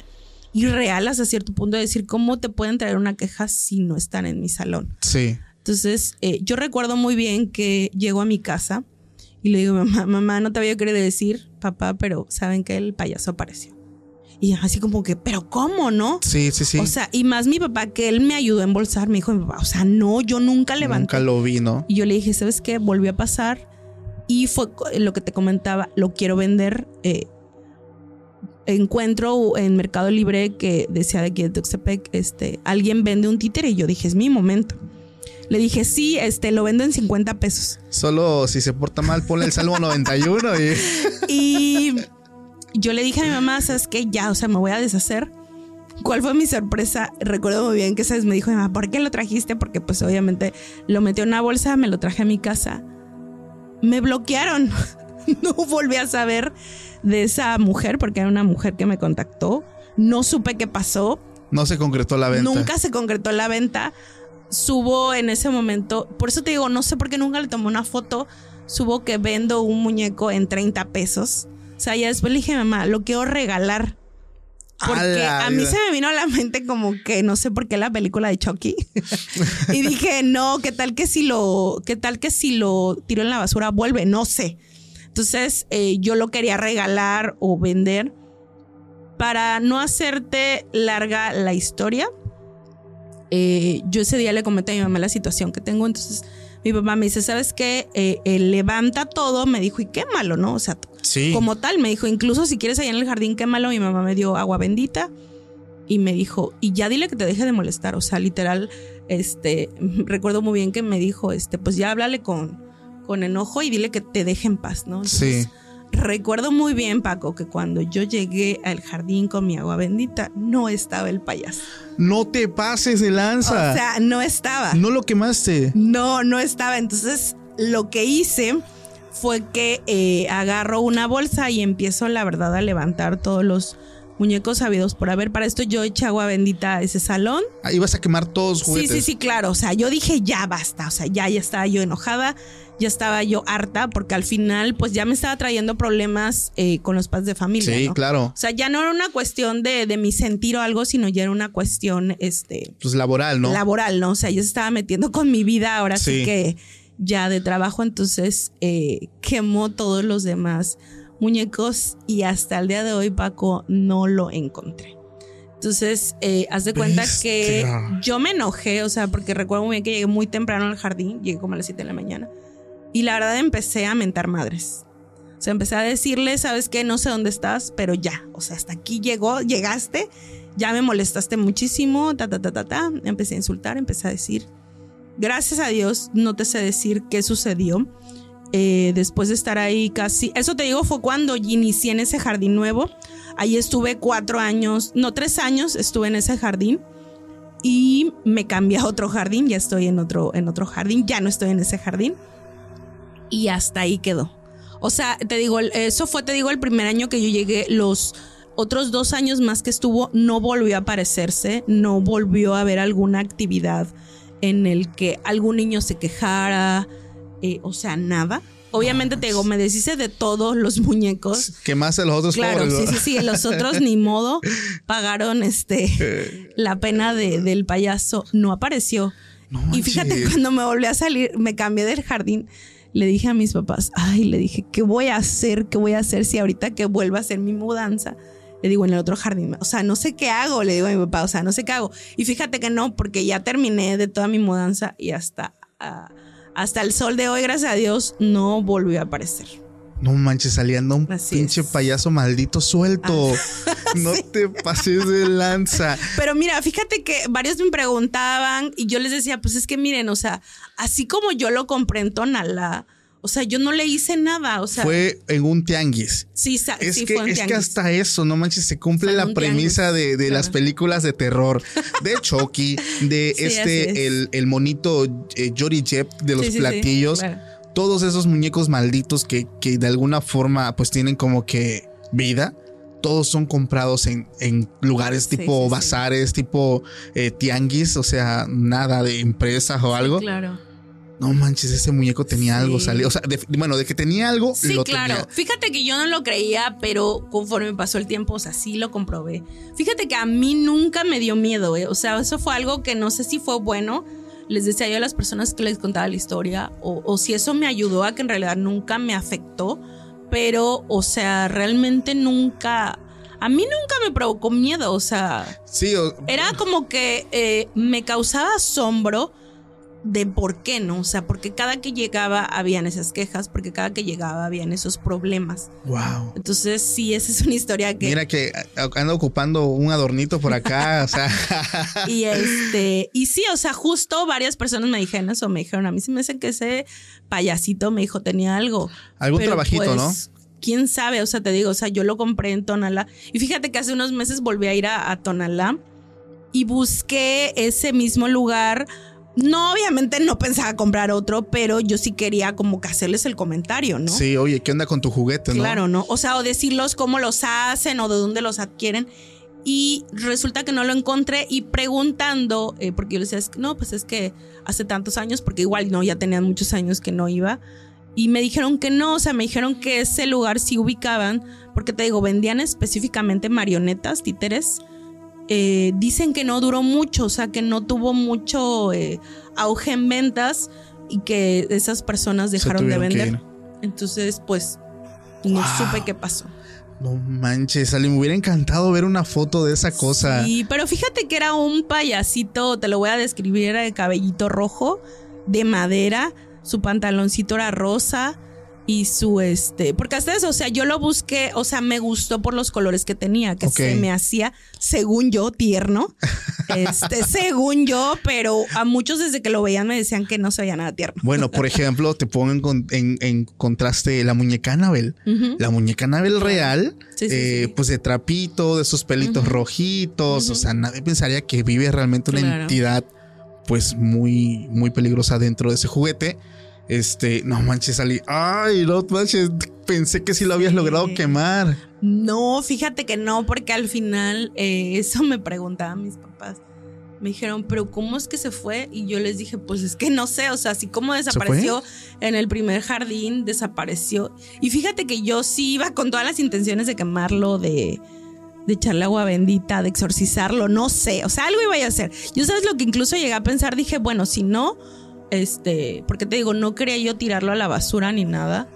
irreal hasta cierto punto de decir, ¿cómo te pueden traer una queja si no están en mi salón? Sí. Entonces, eh, yo recuerdo muy bien que llego a mi casa y le digo, mamá, mamá, no te había querido decir, papá, pero saben que el payaso apareció. Y así como que, pero ¿cómo, no? Sí, sí, sí. O sea, y más mi papá, que él me ayudó a embolsar, me dijo, mi papá, o sea, no, yo nunca levanté. Nunca lo vi, ¿no? Y yo le dije, ¿sabes qué? Volvió a pasar. Y fue co- lo que te comentaba, lo quiero vender. eh, encuentro en Mercado Libre que decía de aquí de Tuxtepec, este, alguien vende un títere y yo dije, es mi momento. Le dije, sí, este, lo vendo en 50 pesos. Solo si se porta mal, ponle el Salmo 91 y... Y yo le dije a mi mamá, ¿sabes qué? Ya, o sea, me voy a deshacer. ¿Cuál fue mi sorpresa? Recuerdo muy bien que sabes, me dijo mi mamá, ¿por qué lo trajiste? Porque pues obviamente lo metí en una bolsa, me lo traje a mi casa. Me bloquearon. No volví a saber de esa mujer porque era una mujer que me contactó. No supe qué pasó. No se concretó la venta. Nunca se concretó la venta. Subo en ese momento, por eso te digo, no sé por qué nunca le tomé una foto. Subo que vendo un muñeco en 30 pesos. O sea, ya después le dije mamá, lo quiero regalar. Porque a mí se me vino a la mente como que no sé por qué la película de Chucky. y dije, no, ¿qué tal que si lo, qué tal que si lo tiro en la basura vuelve? No sé. Entonces eh, yo lo quería regalar o vender. Para no hacerte larga la historia, eh, yo ese día le comenté a mi mamá la situación que tengo, entonces mi papá me dice, ¿sabes qué? Eh, levanta todo, me dijo, y quémalo, ¿no? O sea, como tal, me dijo, incluso si quieres allá en el jardín, quémalo. Mi mamá me dio agua bendita y me dijo, y ya dile que te deje de molestar. O sea, literal, este, recuerdo muy bien que me dijo, este, pues ya háblale con, con enojo y dile que te deje en paz, ¿no? sí. Recuerdo muy bien, Paco, que cuando yo llegué al jardín con mi agua bendita, no estaba el payaso. No te pases de lanza. O sea, no estaba. ¿No lo quemaste? No, no estaba. Entonces, lo que hice fue que eh, agarro una bolsa y empiezo, la verdad, a levantar todos los muñecos sabidos por haber. Para esto yo eché agua bendita a ese salón. Ahí vas a quemar todos los juguetes. Sí, sí, sí, claro. O sea, yo dije ya basta. O sea, ya, ya estaba yo enojada, ya estaba yo harta, porque al final, pues ya me estaba trayendo problemas eh, con los padres de familia. Sí, claro. O sea, ya no era una cuestión de, de, mi sentir o algo, sino ya era una cuestión, este. Pues laboral, ¿no? Laboral, ¿no? O sea, yo se estaba metiendo con mi vida, ahora sí, que ya de trabajo, entonces eh, quemó todos los demás muñecos y hasta el día de hoy Paco no lo encontré. Entonces, eh, haz de cuenta que yo me enojé, o sea, porque recuerdo muy bien que llegué muy temprano al jardín, llegué como a las 7 de la mañana, y la verdad empecé a mentar madres. O sea, empecé a decirle, ¿sabes qué? No sé dónde estás, pero ya, o sea, hasta aquí llegó, llegaste, ya me molestaste muchísimo, ta, ta, ta, ta, ta. Empecé a insultar, empecé a decir, gracias a Dios, no te sé decir qué sucedió eh, después de estar ahí casi, eso te digo, fue cuando inicié en ese jardín nuevo. Ahí estuve cuatro años, no tres años, estuve en ese jardín y me cambié a otro jardín, ya estoy en otro, en otro jardín, ya no estoy en ese jardín y hasta ahí quedó. O sea, te digo, eso fue, te digo, el primer año que yo llegué, los otros dos años más que estuvo, no volvió a aparecerse, no volvió a haber alguna actividad en el que algún niño se quejara, eh, o sea, nada. Obviamente te digo, me deshice de todos los muñecos. Que más de los otros Claro, sí, sí, sí. Los otros ni modo pagaron este la pena de, del payaso. No apareció. y fíjate, cuando me volví a salir, me cambié del jardín. Le dije a mis papás, ay, le dije, ¿qué voy a hacer? ¿Qué voy a hacer si ahorita que vuelva a hacer mi mudanza? Le digo, en el otro jardín, o sea, no sé qué hago, le digo a mi papá, o sea, no sé qué hago. Y fíjate que no, porque ya terminé de toda mi mudanza y hasta... Ah, hasta el sol de hoy, gracias a Dios, no volvió a aparecer. No manches, saliendo un pinche payaso maldito suelto. Ah, no te pases de lanza. Pero mira, fíjate que varios me preguntaban y yo les decía, pues es que miren, o sea, así como yo lo compré en Tonalá, o sea, yo no le hice nada. O sea, fue en un tianguis. Sí, es sí que, fue Es que hasta eso, no manches, se cumple la premisa de, las películas de terror. De Chucky, de este, el, monito eh, Jory Jep de los platillos. Todos esos muñecos malditos que, que de alguna forma pues tienen como que vida todos son comprados en, en lugares tipo bazares, tipo eh, tianguis, o sea, nada de empresas o algo. claro no manches, ese muñeco tenía algo, salió. O sea, bueno, de que tenía algo, sí, claro. Fíjate que yo no lo creía, pero conforme pasó el tiempo, o sea, sí lo comprobé. Fíjate que a mí nunca me dio miedo, ¿eh? O sea, eso fue algo que no sé si fue bueno. Les decía yo a las personas que les contaba la historia, o, o si eso me ayudó a que en realidad nunca me afectó, pero, o sea, realmente nunca. A mí nunca me provocó miedo, o sea. Sí, era como que eh, me causaba asombro de por qué no, o sea, porque cada que llegaba habían esas quejas, porque cada que llegaba habían esos problemas. Wow. Entonces, sí, esa es una historia que Mira que anda ocupando un adornito por acá, o sea. y este, y sí, o sea, justo varias personas me dijeron eso, me dijeron, a mí se me hace que ese payasito me dijo tenía algo. Algún trabajito, ¿no? Pues, quién sabe, o sea, te digo, o sea, yo lo compré en Tonalá. Y fíjate que hace unos meses volví a ir a, a Tonalá y busqué ese mismo lugar no, obviamente no pensaba comprar otro, pero yo sí quería como que hacerles el comentario, ¿no? Sí, oye, ¿qué onda con tu juguete, no? Claro, ¿no? O sea, o decirlos cómo los hacen o de dónde los adquieren. Y resulta que no lo encontré y preguntando, eh, porque yo les decía, no, pues es que hace tantos años, porque igual no, ya tenían muchos años que no iba. Y me dijeron que no, o sea, me dijeron que ese lugar sí ubicaban, porque te digo, vendían específicamente marionetas, títeres, eh, dicen que no duró mucho, o sea, que no tuvo mucho eh, auge en ventas y que esas personas dejaron de vender. Entonces, pues no supe qué pasó. No manches, Ali, me hubiera encantado ver una foto de esa cosa. Sí, pero fíjate que era un payasito, te lo voy a describir, era de cabellito rojo, de madera, su pantaloncito era rosa y su este, porque hasta eso, o sea, yo lo busqué, o sea, me gustó por los colores que tenía, que se me hacía, según yo, tierno, este, según yo, pero a muchos desde que lo veían me decían que no se veía nada tierno. Bueno, por ejemplo, te pongo en, con- en- en contraste la muñeca Anabel. La muñeca Anabel real, Sí, sí, eh, sí. pues de trapito, de esos pelitos rojitos. O sea, nadie pensaría que vive realmente una Claro. entidad, pues muy, muy peligrosa dentro de ese juguete. Este, no manches, Ali. Ay, no manches. Pensé que sí lo habías Sí. logrado quemar. No, fíjate que no, porque al final eh, eso me preguntaban mis papás. Me dijeron, pero ¿cómo es que se fue? Y yo les dije, pues es que no sé, o sea, así como desapareció en el primer jardín, desapareció. Y fíjate que yo sí iba con todas las intenciones de quemarlo, de, de echarle agua bendita, de exorcizarlo, no sé, o sea, algo iba a hacer. Yo sabes lo que incluso llegué a pensar, dije, bueno, si no, este, porque te digo, no quería yo tirarlo a la basura ni nada.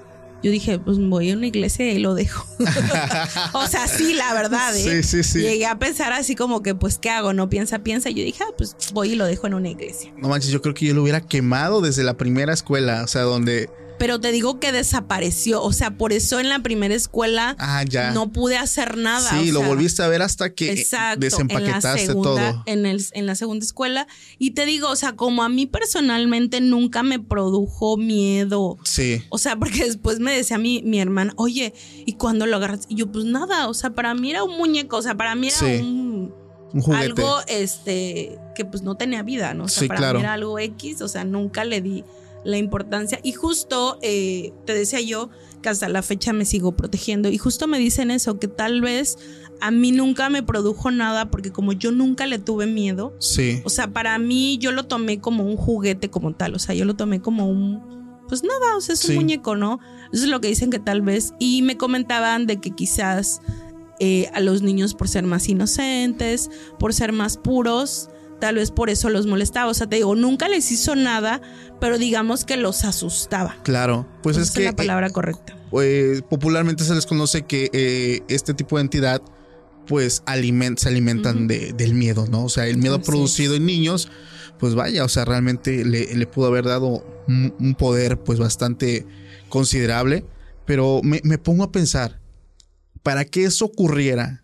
Yo dije, pues voy a una iglesia y ahí lo dejo. o sea, sí, la verdad, ¿eh? Sí, sí, sí. Llegué a pensar así como que, pues, ¿qué hago? No piensa, piensa. Y yo dije, ah, pues voy y lo dejo en una iglesia. No manches, yo creo que yo lo hubiera quemado desde la primera escuela. O sea, donde. Pero te digo que desapareció. O sea, por eso en la primera escuela Ah, ya. no pude hacer nada. sí, o lo sea, volviste a ver hasta que Exacto, desempaquetaste en la segunda, todo. En, el, en la segunda escuela. Y te digo, o sea, como a mí personalmente nunca me produjo miedo. Sí. O sea, porque después me decía mi, mi hermana, oye, ¿y cuando lo agarras? Y yo, pues nada, o sea, para mí era un muñeco, o sea, para mí era Sí, un Un juguete. algo este que pues no tenía vida, ¿no? O sea, Sí, para claro. mí era algo X, o sea, nunca le di la importancia. Y justo eh, te decía yo que hasta la fecha me sigo protegiendo. Y justo me dicen eso, que tal vez a mí nunca me produjo nada porque como yo nunca le tuve miedo, Sí. o sea, para mí yo lo tomé como un juguete como tal, o sea, yo lo tomé como un, pues nada, o sea, es un Sí. muñeco, ¿no? Eso es lo que dicen que tal vez, y me comentaban de que quizás eh, a los niños por ser más inocentes, por ser más puros, tal vez por eso los molestaba, o sea, te digo, nunca les hizo nada, pero digamos que los asustaba. Claro. Pues es que la palabra correcta. eh, popularmente se les conoce que eh, este tipo de entidad pues aliment- se alimentan de- del miedo, ¿no? O sea, el miedo producido es. en niños, pues vaya, o sea, realmente le, le pudo haber dado un, un poder pues bastante considerable, pero me, me pongo a pensar, para que eso ocurriera,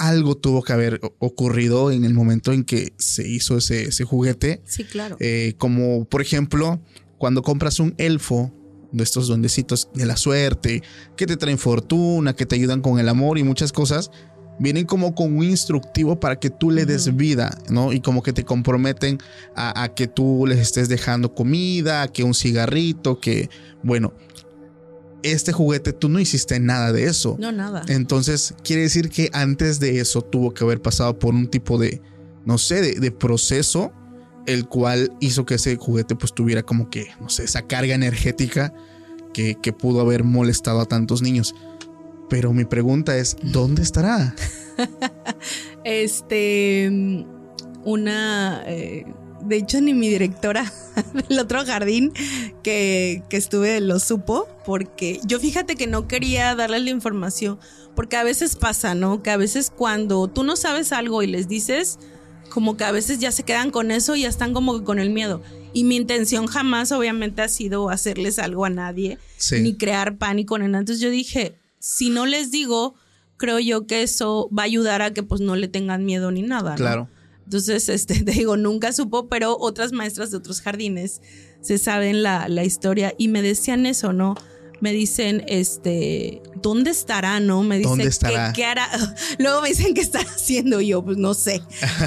Algo tuvo que haber ocurrido en el momento en que se hizo ese, ese juguete. Sí, claro. Eh, como por ejemplo, cuando compras un elfo de estos duendecitos de la suerte, que te traen fortuna, que te ayudan con el amor y muchas cosas, vienen como con un instructivo para que tú le des vida, ¿no? Y como que te comprometen a, a que tú les estés dejando comida, que un cigarrito, que, bueno, este juguete tú no hiciste nada de eso. no, nada. Entonces, quiere decir que antes de eso tuvo que haber pasado por un tipo de, no sé, de, de proceso, el cual hizo que ese juguete pues tuviera como que, no sé, esa carga energética que, que pudo haber molestado a tantos niños. Pero mi pregunta es, ¿dónde estará? Este, una, eh, de hecho ni mi directora del otro jardín que, que estuve lo supo, porque yo fíjate que no quería darles la información, porque a veces pasa, ¿no? Que a veces cuando tú no sabes algo y les dices, como que a veces ya se quedan con eso y ya están como que con el miedo. Y mi intención jamás, obviamente, ha sido hacerles algo a nadie, Sí. ni crear pánico. Ni nada. Entonces yo dije, si no les digo, creo yo que eso va a ayudar a que pues no le tengan miedo ni nada. ¿no? Entonces, este, te digo, nunca supo, pero otras maestras de otros jardines se saben la, la historia y me decían eso, ¿no? Me dicen, este, ¿dónde estará, no? Me dicen, ¿Dónde ¿qué, estará? qué hará? Luego me dicen, ¿qué estará haciendo yo? Pues no sé.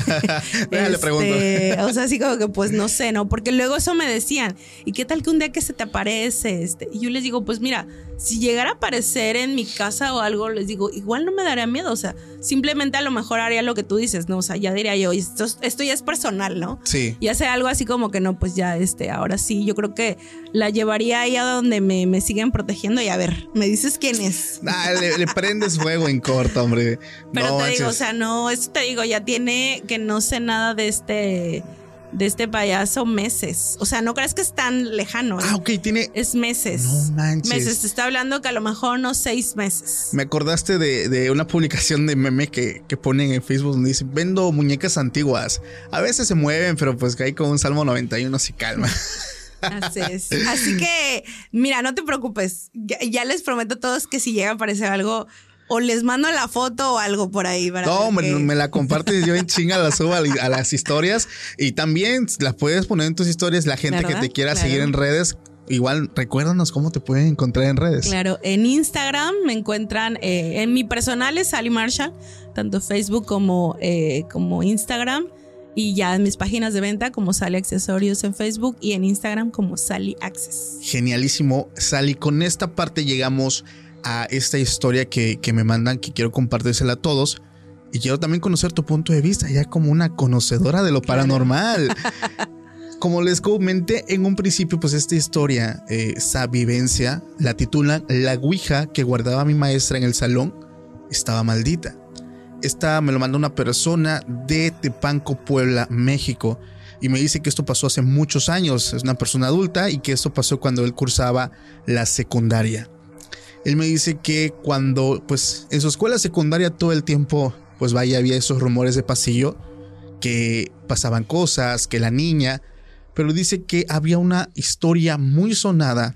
Déjale, pregunto. Este, o sea, así como que, pues no sé, ¿no? Porque luego eso me decían, ¿y qué tal que un día que se te aparece? Este? Y yo les digo, pues mira, si llegara a aparecer en mi casa o algo, les digo, igual no me daría miedo, o sea, simplemente a lo mejor haría lo que tú dices, ¿no? O sea, ya diría yo, esto, esto ya es personal, ¿no? Sí. Y hacer algo así como que no, pues ya, este, ahora sí, yo creo que la llevaría ahí a donde me, me siguen protegiendo y a ver, me dices quién es. Ah, le, le prendes fuego en corto, hombre. Pero No te digo, o sea, no, eso te digo, ya tiene que no sé nada de este, de este payaso meses. O sea, no crees que es tan lejano. ¿eh? Ah, ok, tiene. Es meses. No manches. Meses. Te está hablando que a lo mejor no seis meses. Me acordaste de, de una publicación de meme que, que ponen en Facebook donde dice: Vendo muñecas antiguas. A veces se mueven, pero pues hay con un Salmo 91 se calma. Así es. Así que, mira, no te preocupes. Ya, ya les prometo a todos que si llega a aparecer algo, o les mando la foto o algo por ahí. para No, me, me la compartes yo en chinga, la subo a, a las historias y también las puedes poner en tus historias. La gente que te quiera Claro. seguir en redes, igual recuérdanos cómo te pueden encontrar en redes. Claro, en Instagram me encuentran, eh, en mi personal es Sally Marshall, tanto Facebook como, eh, como Instagram. Y ya en mis páginas de venta como Sally Accesorios en Facebook y en Instagram como Sally Access. Genialísimo, Sally. Con esta parte llegamos a esta historia que, que me mandan, que quiero compartírsela a todos. Y quiero también conocer tu punto de vista, ya como una conocedora de lo paranormal. Como les comenté en un principio, pues esta historia, eh, esa vivencia, la titulan La Ouija que guardaba mi maestra en el salón estaba maldita. Esta me lo mandó una persona de Tepanco, Puebla, México. Y me dice que esto pasó hace muchos años. Es una persona adulta y que esto pasó cuando él cursaba la secundaria. Él me dice que cuando, pues, en su escuela secundaria todo el tiempo, pues vaya, había esos rumores de pasillo, que pasaban cosas, que la niña, pero dice que había una historia muy sonada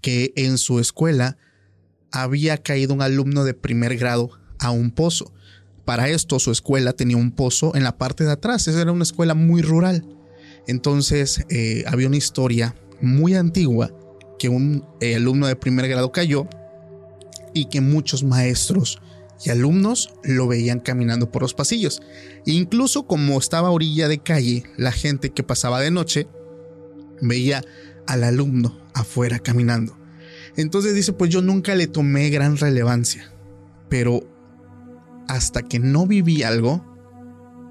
Que en su escuela había caído un alumno de primer grado a un pozo. Para esto su escuela tenía un pozo en la parte de atrás. Esa era una escuela muy rural. Entonces eh, había una historia muy antigua que un eh, alumno de primer grado cayó y que muchos maestros y alumnos lo veían caminando por los pasillos. Incluso como estaba a orilla de calle, la gente que pasaba de noche veía al alumno afuera caminando. Entonces dice, pues yo nunca le tomé gran relevancia, pero hasta que no viví algo,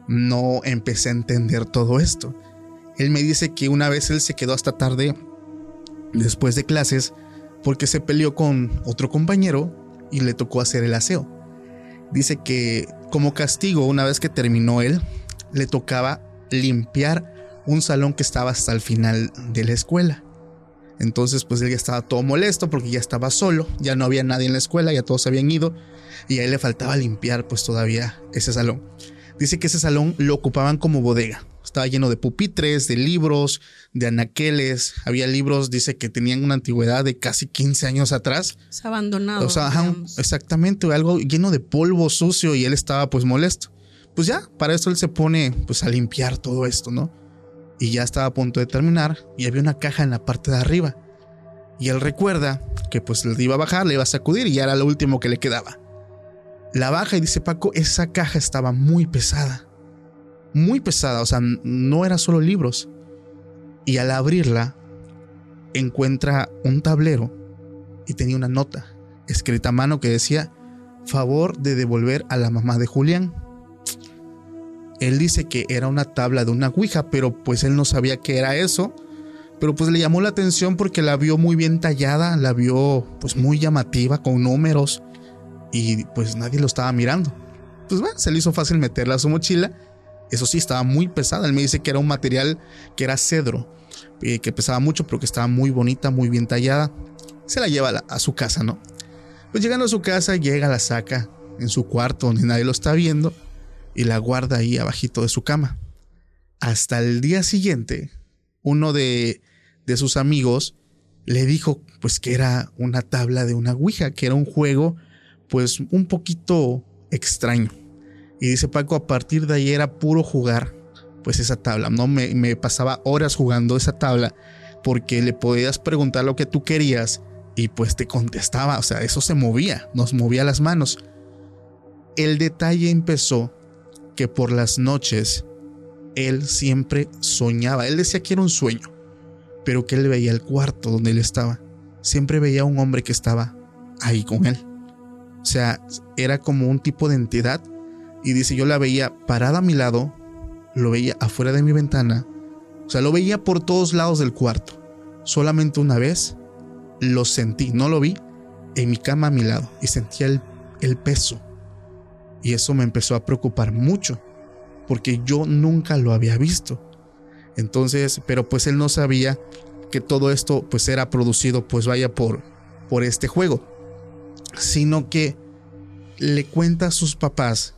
no empecé a entender todo esto. Él me dice que una vez él se quedó hasta tarde después de clases porque se peleó con otro compañero y le tocó hacer el aseo. Dice que como castigo, una vez que terminó él, le tocaba limpiar un salón que estaba hasta el final de la escuela. Entonces, pues él ya estaba todo molesto porque ya estaba solo, ya no había nadie en la escuela, ya todos habían ido y a él le faltaba limpiar pues todavía ese salón. Dice que ese salón lo ocupaban como bodega. Estaba lleno de pupitres, de libros, de anaqueles. Había libros, dice que tenían una antigüedad de casi 15 años atrás. Es abandonado. O sea, digamos. exactamente, algo lleno de polvo sucio y él estaba pues molesto. Pues ya, para eso él se pone pues a limpiar todo esto, ¿no? Y ya estaba a punto de terminar y había una caja en la parte de arriba. Y él recuerda que pues le iba a bajar, le iba a sacudir y ya era lo último que le quedaba. La baja y dice Paco, esa caja estaba muy pesada. Muy pesada, o sea, no era solo libros. Y al abrirla, encuentra un tablero y tenía una nota escrita a mano que decía favor de devolver a la mamá de Julián. Él dice que era una tabla de una ouija, pero pues él no sabía qué era eso. Pero pues le llamó la atención porque la vio muy bien tallada, la vio pues muy llamativa, con números, y pues nadie lo estaba mirando. Pues bueno, se le hizo fácil meterla a su mochila. Eso sí, estaba muy pesada. Él me dice que era un material que era cedro, eh, que pesaba mucho, pero que estaba muy bonita, muy bien tallada. Se la lleva a, a su casa, ¿no? Pues llegando a su casa, llega, la saca en su cuarto donde nadie lo está viendo y la guarda ahí abajito de su cama. Hasta el día siguiente, uno de, de sus amigos le dijo pues que era una tabla de una Ouija, que era un juego pues un poquito extraño. Y dice Paco, a partir de ahí era puro jugar pues esa tabla, ¿no? Me, me pasaba horas jugando esa tabla porque le podías preguntar lo que tú querías y pues te contestaba, o sea, eso se movía, nos movía las manos. El detalle empezó que por las noches él siempre soñaba, él decía que era un sueño, pero que él veía el cuarto donde él estaba, siempre veía un hombre que estaba ahí con él. O sea, era como un tipo de entidad y dice, yo la veía parada a mi lado, lo veía afuera de mi ventana, o sea, lo veía por todos lados del cuarto. Solamente una vez lo sentí, no lo vi, en mi cama a mi lado y sentía el, el peso. Y eso me empezó a preocupar mucho, porque yo nunca lo había visto. Entonces, pero pues él no sabía que todo esto pues era producido pues vaya por, por este juego, sino que le cuenta a sus papás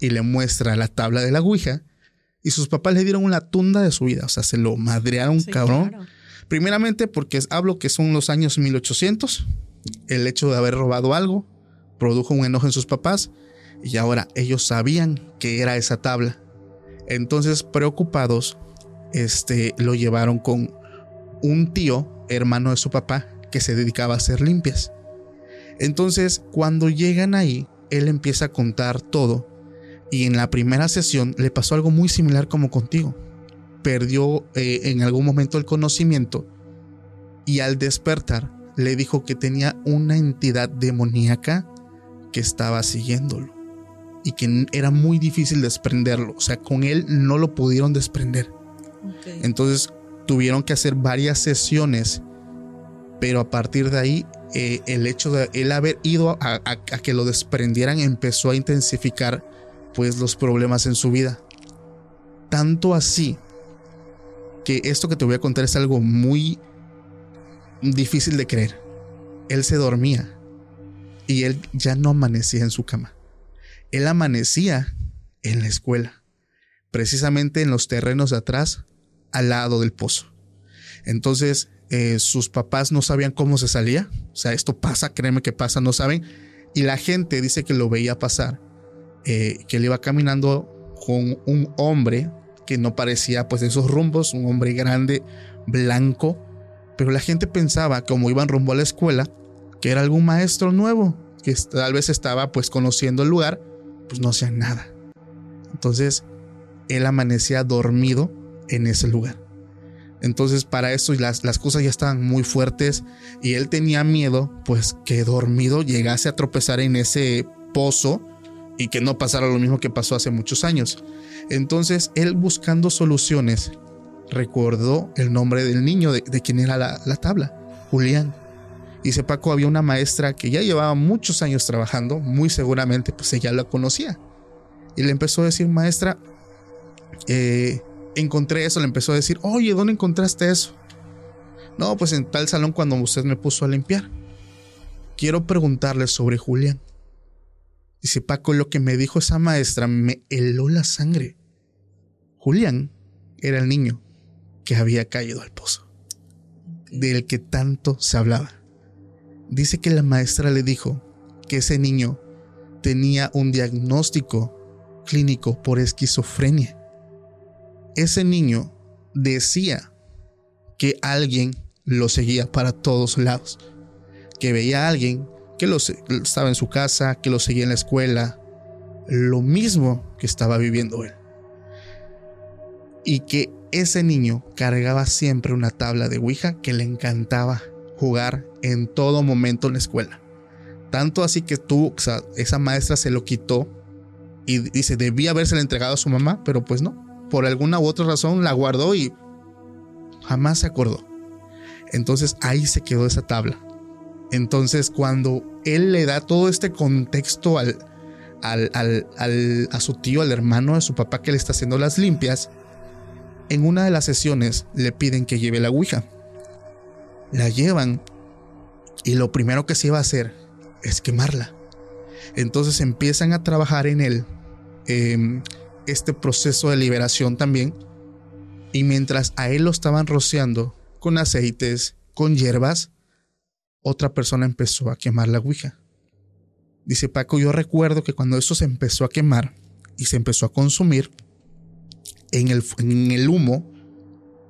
y le muestra la tabla de la Ouija y sus papás le dieron una tunda de su vida, o sea, se lo madrearon Sí, cabrón. claro. Primeramente porque hablo que son los años 1800, el hecho de haber robado algo produjo un enojo en sus papás y ahora ellos sabían que era esa tabla. Entonces, preocupados, este lo llevaron con un tío, hermano de su papá, que se dedicaba a hacer limpias. Entonces, cuando llegan ahí, él empieza a contar todo y en la primera sesión le pasó algo muy similar como contigo perdió eh, en algún momento el conocimiento y al despertar le dijo que tenía una entidad demoníaca que estaba siguiéndolo y que era muy difícil desprenderlo. O sea, con él no lo pudieron desprender. Entonces tuvieron que hacer varias sesiones, pero a partir de ahí eh, el hecho de él haber ido a, a- a que lo desprendieran empezó a intensificar pues los problemas en su vida. Tanto así que esto que te voy a contar es algo muy difícil de creer. Él se dormía y él ya no amanecía en su cama. Él amanecía en la escuela, precisamente en los terrenos de atrás, al lado del pozo. Entonces, eh, sus papás no sabían cómo se salía. O sea, esto pasa, créeme que pasa, no saben. Y la gente dice que lo veía pasar, eh, que él iba caminando con un hombre que no parecía pues de esos rumbos, un hombre grande, blanco, pero la gente pensaba, como iban rumbo a la escuela, que era algún maestro nuevo, que tal vez estaba pues conociendo el lugar, pues no hacían nada. Entonces, él amanecía dormido en ese lugar. Entonces, para eso las, las cosas ya estaban muy fuertes y él tenía miedo, pues que dormido llegase a tropezar en ese pozo y que no pasara lo mismo que pasó hace muchos años. Entonces, él buscando soluciones, recordó el nombre del niño de, de quien era la, la tabla, Julián. Dice Paco, había una maestra que ya llevaba muchos años trabajando, muy seguramente pues ella la conocía. Y le empezó a decir, maestra, eh, encontré eso, le empezó a decir, oye, ¿dónde encontraste eso? No, pues en tal salón cuando usted me puso a limpiar. Quiero preguntarle sobre Julián. Dice Paco, lo que me dijo esa maestra me heló la sangre. Julián era el niño que había caído al pozo, del que tanto se hablaba. Dice que la maestra le dijo que ese niño tenía un diagnóstico clínico por esquizofrenia. Ese niño decía que alguien lo seguía para todos lados, que veía a alguien que lo, estaba en su casa, que lo seguía en la escuela, lo mismo que estaba viviendo él. Y que ese niño cargaba siempre una tabla de Ouija que le encantaba jugar en todo momento en la escuela. Tanto así que tuvo, esa maestra se lo quitó Y dice, debía habérsela entregado a su mamá, pero pues no. Por alguna u otra razón la guardó y jamás se acordó. Entonces ahí se quedó esa tabla. Entonces cuando él le da todo este contexto al, al, a su tío, al hermano de su papá que le está haciendo las limpias, en una de las sesiones le piden que lleve la Ouija. La llevan y lo primero que se iba a hacer es quemarla. Entonces empiezan a trabajar en él em, este proceso de liberación también. Y mientras a él lo estaban rociando con aceites, con hierbas, otra persona empezó a quemar la Ouija. Dice Paco, yo recuerdo que cuando eso se empezó a quemar y se empezó a consumir, en el, en el humo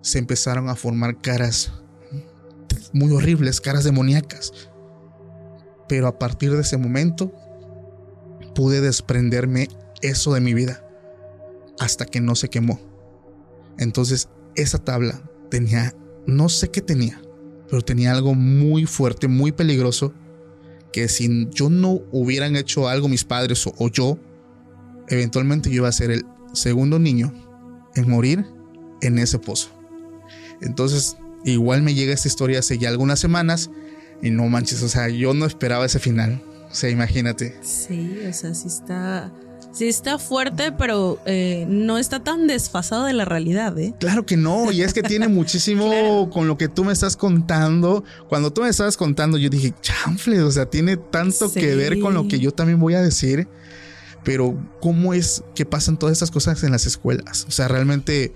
se empezaron a formar caras muy horribles, caras demoníacas. Pero a partir de ese momento pude desprenderme eso de mi vida hasta que no se quemó. Entonces esa tabla tenía, no sé qué tenía, pero tenía algo muy fuerte, muy peligroso, que si yo no hubieran hecho algo mis padres o, yo, eventualmente yo iba a ser el segundo niño en morir en ese pozo. Entonces, igual me llega esta historia hace ya algunas semanas y no manches, o sea, yo no esperaba ese final. O sea, imagínate. Sí, o sea, sí está. Sí está fuerte, pero eh, no está tan desfasado de la realidad, ¿eh? Claro que no, y es que tiene muchísimo con lo que tú me estás contando. Cuando tú me estabas contando, yo dije, chanfle, o sea, tiene tanto que ver con lo que yo también voy a decir. Pero, ¿cómo es que pasan todas estas cosas en las escuelas? O sea, realmente,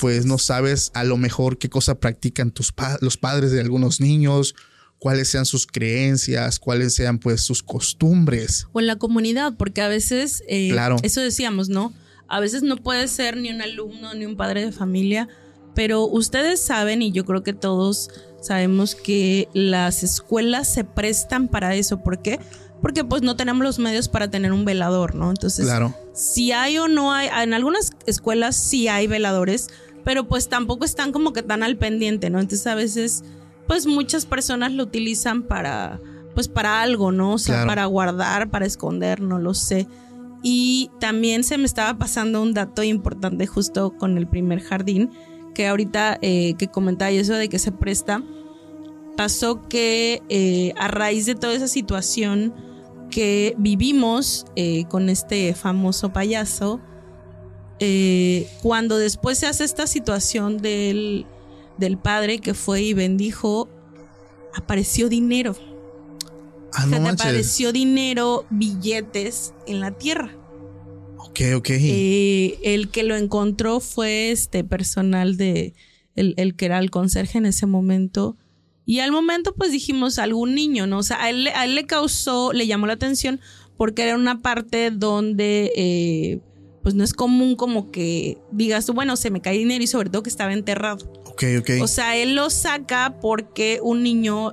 pues no sabes a lo mejor qué cosa practican tus los padres de algunos niños cuáles sean sus creencias, cuáles sean pues sus costumbres. O en la comunidad, porque a veces, eh, claro. eso decíamos, ¿no? A veces no puede ser ni un alumno ni un padre de familia, pero ustedes saben y yo creo que todos sabemos que las escuelas se prestan para eso. ¿Por qué? Porque pues no tenemos los medios para tener un velador, ¿no? Entonces, claro. si hay o no hay, en algunas escuelas sí hay veladores, pero pues tampoco están como que tan al pendiente, ¿no? Entonces a veces pues muchas personas lo utilizan para, pues para algo, ¿no? O sea, para guardar, para esconder, no lo sé. Y también se me estaba pasando un dato importante justo con el primer jardín, que ahorita eh, que comentaba eso de que se presta, pasó que eh, a raíz de toda esa situación que vivimos eh, con este famoso payaso, cuando después se hace esta situación del del padre que fue y bendijo, apareció dinero. Ah, no apareció dinero, billetes en la tierra. Ok, ok. Eh, el que lo encontró fue este personal de, el, que era el conserje en ese momento. Y al momento pues dijimos algún niño, ¿no? O sea, a él, le causó, le llamó la atención porque era una parte donde eh, pues no es común como que digas, bueno, se me cae dinero y sobre todo que estaba enterrado. Ok, ok. O sea, él lo saca porque un niño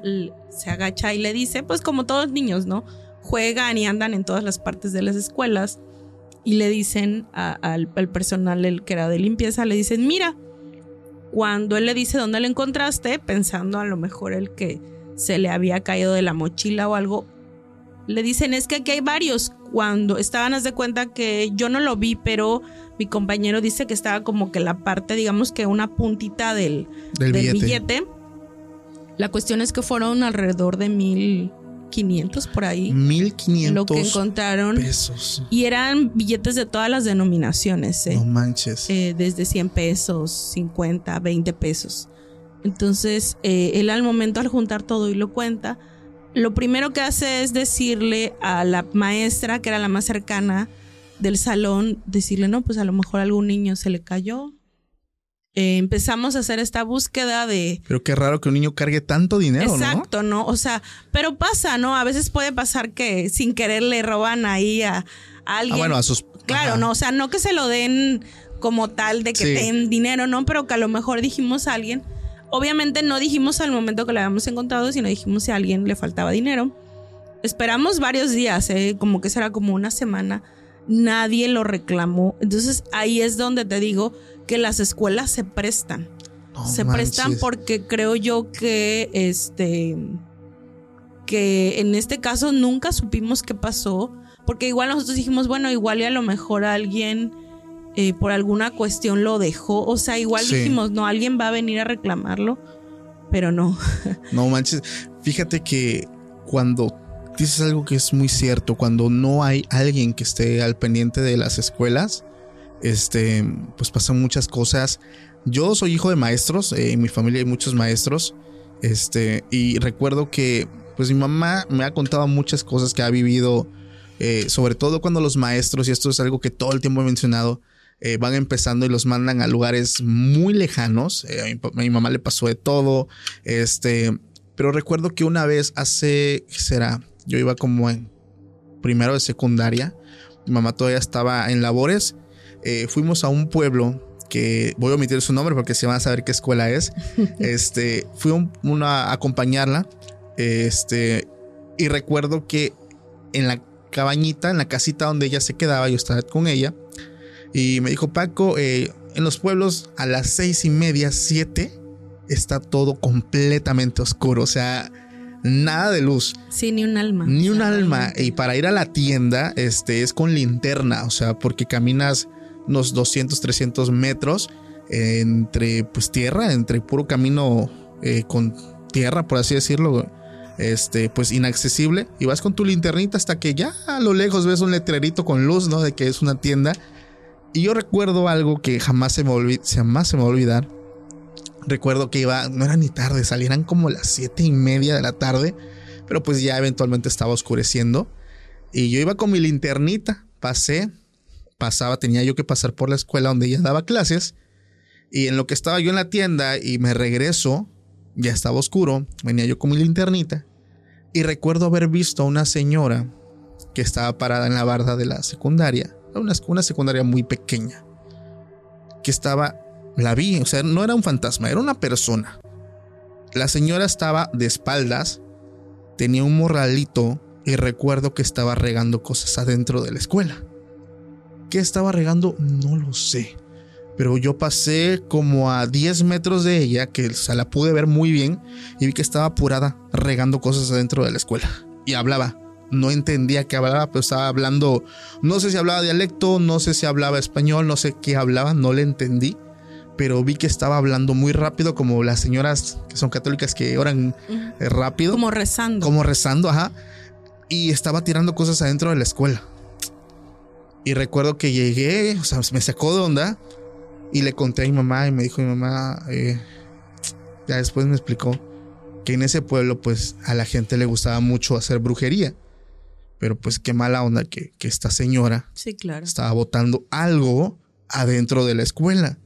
se agacha y le dice, pues como todos los niños, ¿no? Juegan y andan en todas las partes de las escuelas y le dicen al, personal el que era de limpieza, le dicen, mira, cuando él le dice dónde lo encontraste, pensando a lo mejor el que se le había caído de la mochila o algo, le dicen es que aquí hay varios. Cuando estaban, haz de cuenta que yo no lo vi, pero mi compañero dice que estaba como que la parte, digamos que una puntita del, billete. La cuestión es que fueron alrededor de mil 1500 por ahí. 1500 lo que encontraron. Pesos. Y eran billetes de todas las denominaciones. ¿eh? No manches. Eh, desde 100 pesos, 50, 20 pesos. Entonces, eh, él al momento al juntar todo y lo cuenta, lo primero que hace es decirle a la maestra, que era la más cercana del salón, decirle, no, pues a lo mejor algún niño se le cayó. Eh, empezamos a hacer esta búsqueda de... Pero qué raro que un niño cargue tanto dinero, Exacto, ¿no? O sea, pero pasa, ¿no? A veces puede pasar que sin querer le roban ahí a, alguien. Ah, bueno, a sus... Claro, no, o sea, no que se lo den como tal de que den dinero, ¿no? Pero que a lo mejor dijimos a alguien Obviamente no dijimos al momento que lo habíamos encontrado, sino dijimos si a alguien le faltaba dinero. Esperamos varios días, ¿eh? como que será como una semana. Nadie lo reclamó. Entonces ahí es donde te digo que las escuelas se prestan. se prestan porque creo yo que este que en este caso nunca supimos qué pasó, porque igual nosotros dijimos, bueno, igual y a lo mejor alguien eh, por alguna cuestión lo dejó, o sea, igual dijimos, no, alguien va a venir a reclamarlo, pero no. No manches, fíjate que cuando dices algo que es muy cierto, cuando no hay alguien que esté al pendiente de las escuelas, este, pues pasan muchas cosas. Yo soy hijo de maestros, eh, en mi familia hay muchos maestros, este, y recuerdo que pues mi mamá me ha contado muchas cosas que ha vivido, eh, sobre todo cuando los maestros, y esto es algo que todo el tiempo he mencionado, eh, van empezando y los mandan a lugares muy lejanos. a, mi, mamá le pasó de todo, este, pero recuerdo que una vez hace, ¿qué será? Yo iba como en primero de secundaria, mi mamá todavía estaba en labores, fuimos a un pueblo que voy a omitir su nombre porque se van a saber qué escuela es. Este, fui a acompañarla. Este, y recuerdo que en la cabañita, en la casita donde ella se quedaba, yo estaba con ella. Y me dijo, Paco, eh, en los pueblos a las seis y media, siete, está todo completamente oscuro. O sea, nada de luz. Sí, ni un alma. Ni un alma. Y para ir a la tienda, este, es con linterna. O sea, porque caminas unos 200, 300 metros entre pues tierra, entre puro camino eh, con tierra, por así decirlo, este, pues inaccesible. Y vas con tu linternita hasta que ya a lo lejos ves un letrerito con luz, ¿no? De que es una tienda. Y yo recuerdo algo que jamás se me, jamás se me va a olvidar. Recuerdo que iba, no era ni tarde, salieran como las siete y media de la tarde, pero pues ya eventualmente estaba oscureciendo. Y yo iba con mi linternita, pasé, pasaba, tenía yo que pasar por la escuela donde ella daba clases. Y en lo que estaba yo en la tienda y me regreso, ya estaba oscuro, venía yo con mi linternita. Y recuerdo haber visto a una señora que estaba parada en la barda de la secundaria, una, una secundaria muy pequeña, que estaba, la vi, o sea, no era un fantasma, era una persona. La señora estaba de espaldas, tenía un morralito y recuerdo que estaba regando cosas adentro de la escuela. ¿Qué estaba regando? No lo sé. Pero yo pasé como a 10 metros de ella, que o la pude ver muy bien, y vi que estaba apurada regando cosas adentro de la escuela. Y hablaba. No entendía qué hablaba, pero estaba hablando, no sé si hablaba dialecto, no sé si hablaba español, no sé qué hablaba, no le entendí pero vi que estaba hablando muy rápido, como las señoras que son católicas que oran eh, rápido. Como rezando. Como rezando, ajá. Y estaba tirando cosas adentro de la escuela. Y recuerdo que llegué, o sea, me sacó de onda y le conté a mi mamá y me dijo mi mamá, eh, ya después me explicó que en ese pueblo pues a la gente le gustaba mucho hacer brujería. Pero pues qué mala onda que, que esta señora sí, claro. estaba botando algo adentro de la escuela.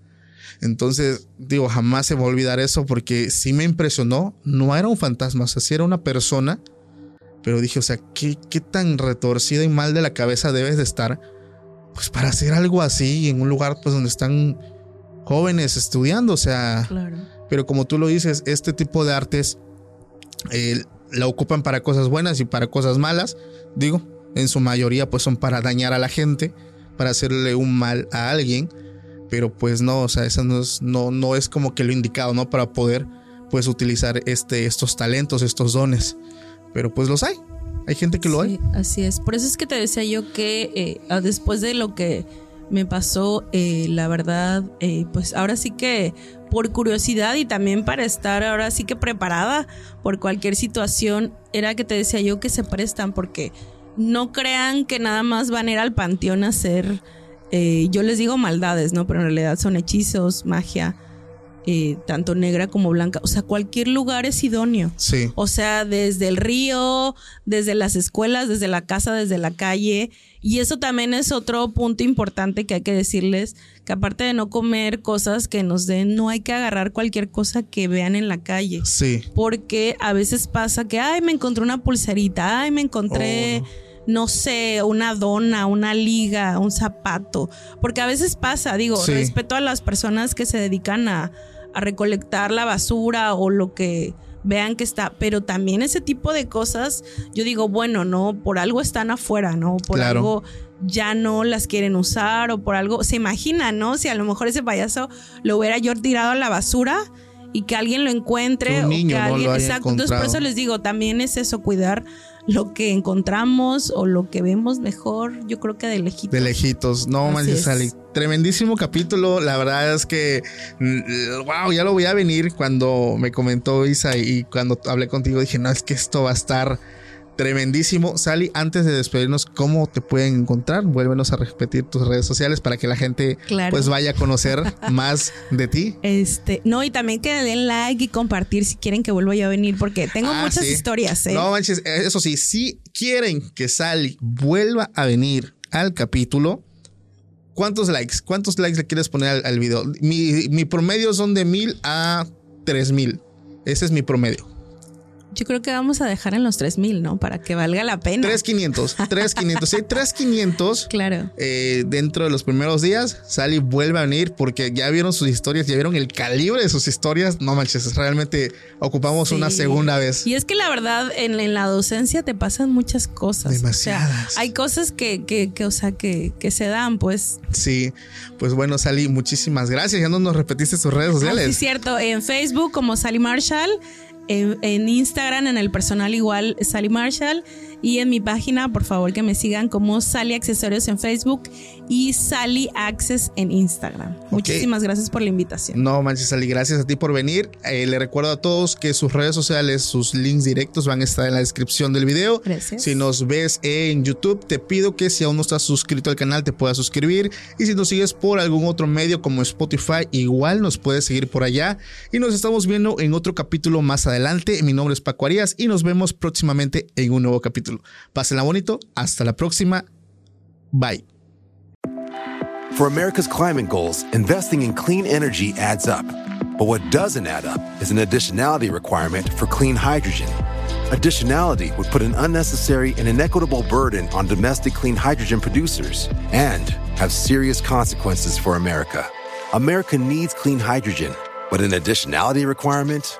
Entonces, digo, jamás se va a olvidar eso porque sí me impresionó. No era un fantasma, o sea, sí era una persona. Pero dije, o sea, ¿qué, qué tan retorcida y mal de la cabeza debes de estar pues para hacer algo así en un lugar pues donde están jóvenes estudiando, o sea, pero como tú lo dices, este tipo de artes eh, la ocupan para cosas buenas y para cosas malas, digo, en su mayoría pues son para dañar a la gente, para hacerle un mal a alguien, pero pues no, o sea, eso no es, no, no es como que lo indicado, ¿no? Para poder pues utilizar este, estos talentos, estos dones, pero pues los hay. Hay gente que lo hay. Así es. Por eso es que te decía yo que eh, después de lo que me pasó, eh, la verdad, eh, pues ahora sí que por curiosidad y también para estar ahora sí que preparada por cualquier situación, era que te decía yo que se prestan porque no crean que nada más van a ir al panteón a hacer, yo les digo maldades, ¿no? Pero en realidad son hechizos, magia eh, tanto negra como blanca. O sea, cualquier lugar es idóneo. Sí. O sea, desde el río, desde las escuelas, desde la casa, desde la calle. Y eso también es otro punto importante que hay que decirles, que aparte de no comer cosas que nos den, no hay que agarrar cualquier cosa que vean en la calle. Sí. Porque a veces pasa que, ay, me encontré una pulserita, ay, me encontré... Oh. no sé, una dona, una liga, un zapato. Porque a veces pasa, digo, respeto a las personas que se dedican a, a recolectar la basura o lo que vean que está, pero también ese tipo de cosas, yo digo, bueno, no, por algo están afuera, ¿no? Por algo ya no las quieren usar o por algo, se imagina, ¿no? Si a lo mejor ese payaso lo hubiera yo tirado a la basura y que alguien lo encuentre. Que un niño o que no lo alguien, haya exacto. Entonces, por eso les digo, también es eso, cuidar lo que encontramos o lo que vemos mejor, yo creo que de lejitos. De lejitos. No Así manches, es. Ali. Tremendísimo capítulo. La verdad es que, mm, wow, ya lo voy a venir cuando me comentó Isa y cuando hablé contigo dije, no, es que esto va a estar tremendísimo. Sally, antes de despedirnos, ¿cómo te pueden encontrar? Vuélvenos a repetir tus redes sociales para que la gente Claro. pues vaya a conocer más de ti. Este, no, y también que den like y compartir si quieren que vuelva yo a venir, porque tengo Ah, muchas sí. historias, ¿eh? No manches, eso sí, si quieren que Sally vuelva a venir al capítulo, ¿cuántos likes? ¿Cuántos likes le quieres poner al, al video? Mi, mi promedio son de mil a tres mil. Ese es mi promedio. Yo creo que vamos a dejar en los 3000, ¿no? Para que valga la pena. 3500, 3500. Si hay 3500 Claro. eh, dentro de los primeros días, Sally vuelve a venir porque ya vieron sus historias, ya vieron el calibre de sus historias. No manches, realmente ocupamos una Sí. segunda vez. Y es que la verdad, en, en la docencia te pasan muchas cosas. Demasiadas. O sea, hay cosas que, que, que, o sea, que, que se dan, pues. Sí, pues bueno, Sally, muchísimas gracias. Ya no nos repetiste tus redes Ah, sociales. sí, es cierto. En Facebook como Sally Marshall. En, en Instagram, en el personal igual, Sally Marshall. Y en mi página, por favor, que me sigan como Sally Accesorios en Facebook y Sally Access en Instagram. Muchísimas gracias por la invitación. No manches, Ali, gracias a ti por venir. Eh, le recuerdo a todos que sus redes sociales, sus links directos van a estar en la descripción del video. Gracias. Si nos ves en YouTube, te pido que si aún no estás suscrito al canal, te puedas suscribir. Y si nos sigues por algún otro medio como Spotify, igual nos puedes seguir por allá. Y nos estamos viendo en otro capítulo más adelante. Mi nombre es Paco Arias y nos vemos próximamente en un nuevo capítulo. Pásenla bonito. Hasta la próxima. Bye. For America's climate goals, investing in clean energy adds up. But what doesn't add up is an additionality requirement for clean hydrogen. Additionality would put an unnecessary and inequitable burden on domestic clean hydrogen producers and have serious consequences for America. America needs clean hydrogen, but an additionality requirement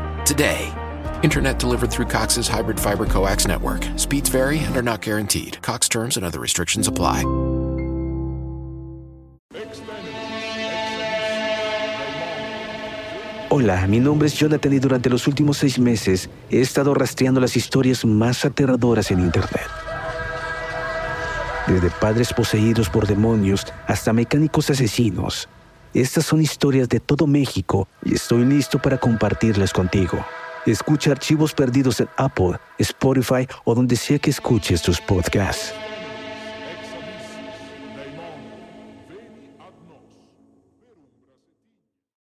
today. Internet delivered through Cox's hybrid fiber coax network. Speeds vary and are not guaranteed. Cox terms and other restrictions apply. Hola, mi nombre es Jonathan y durante los últimos seis meses he estado rastreando las historias más aterradoras en Internet. Desde padres poseídos por demonios hasta mecánicos asesinos. Estas son historias de todo México y estoy listo para compartirlas contigo. Escucha archivos perdidos en Apple, Spotify o donde sea que escuches tus podcasts.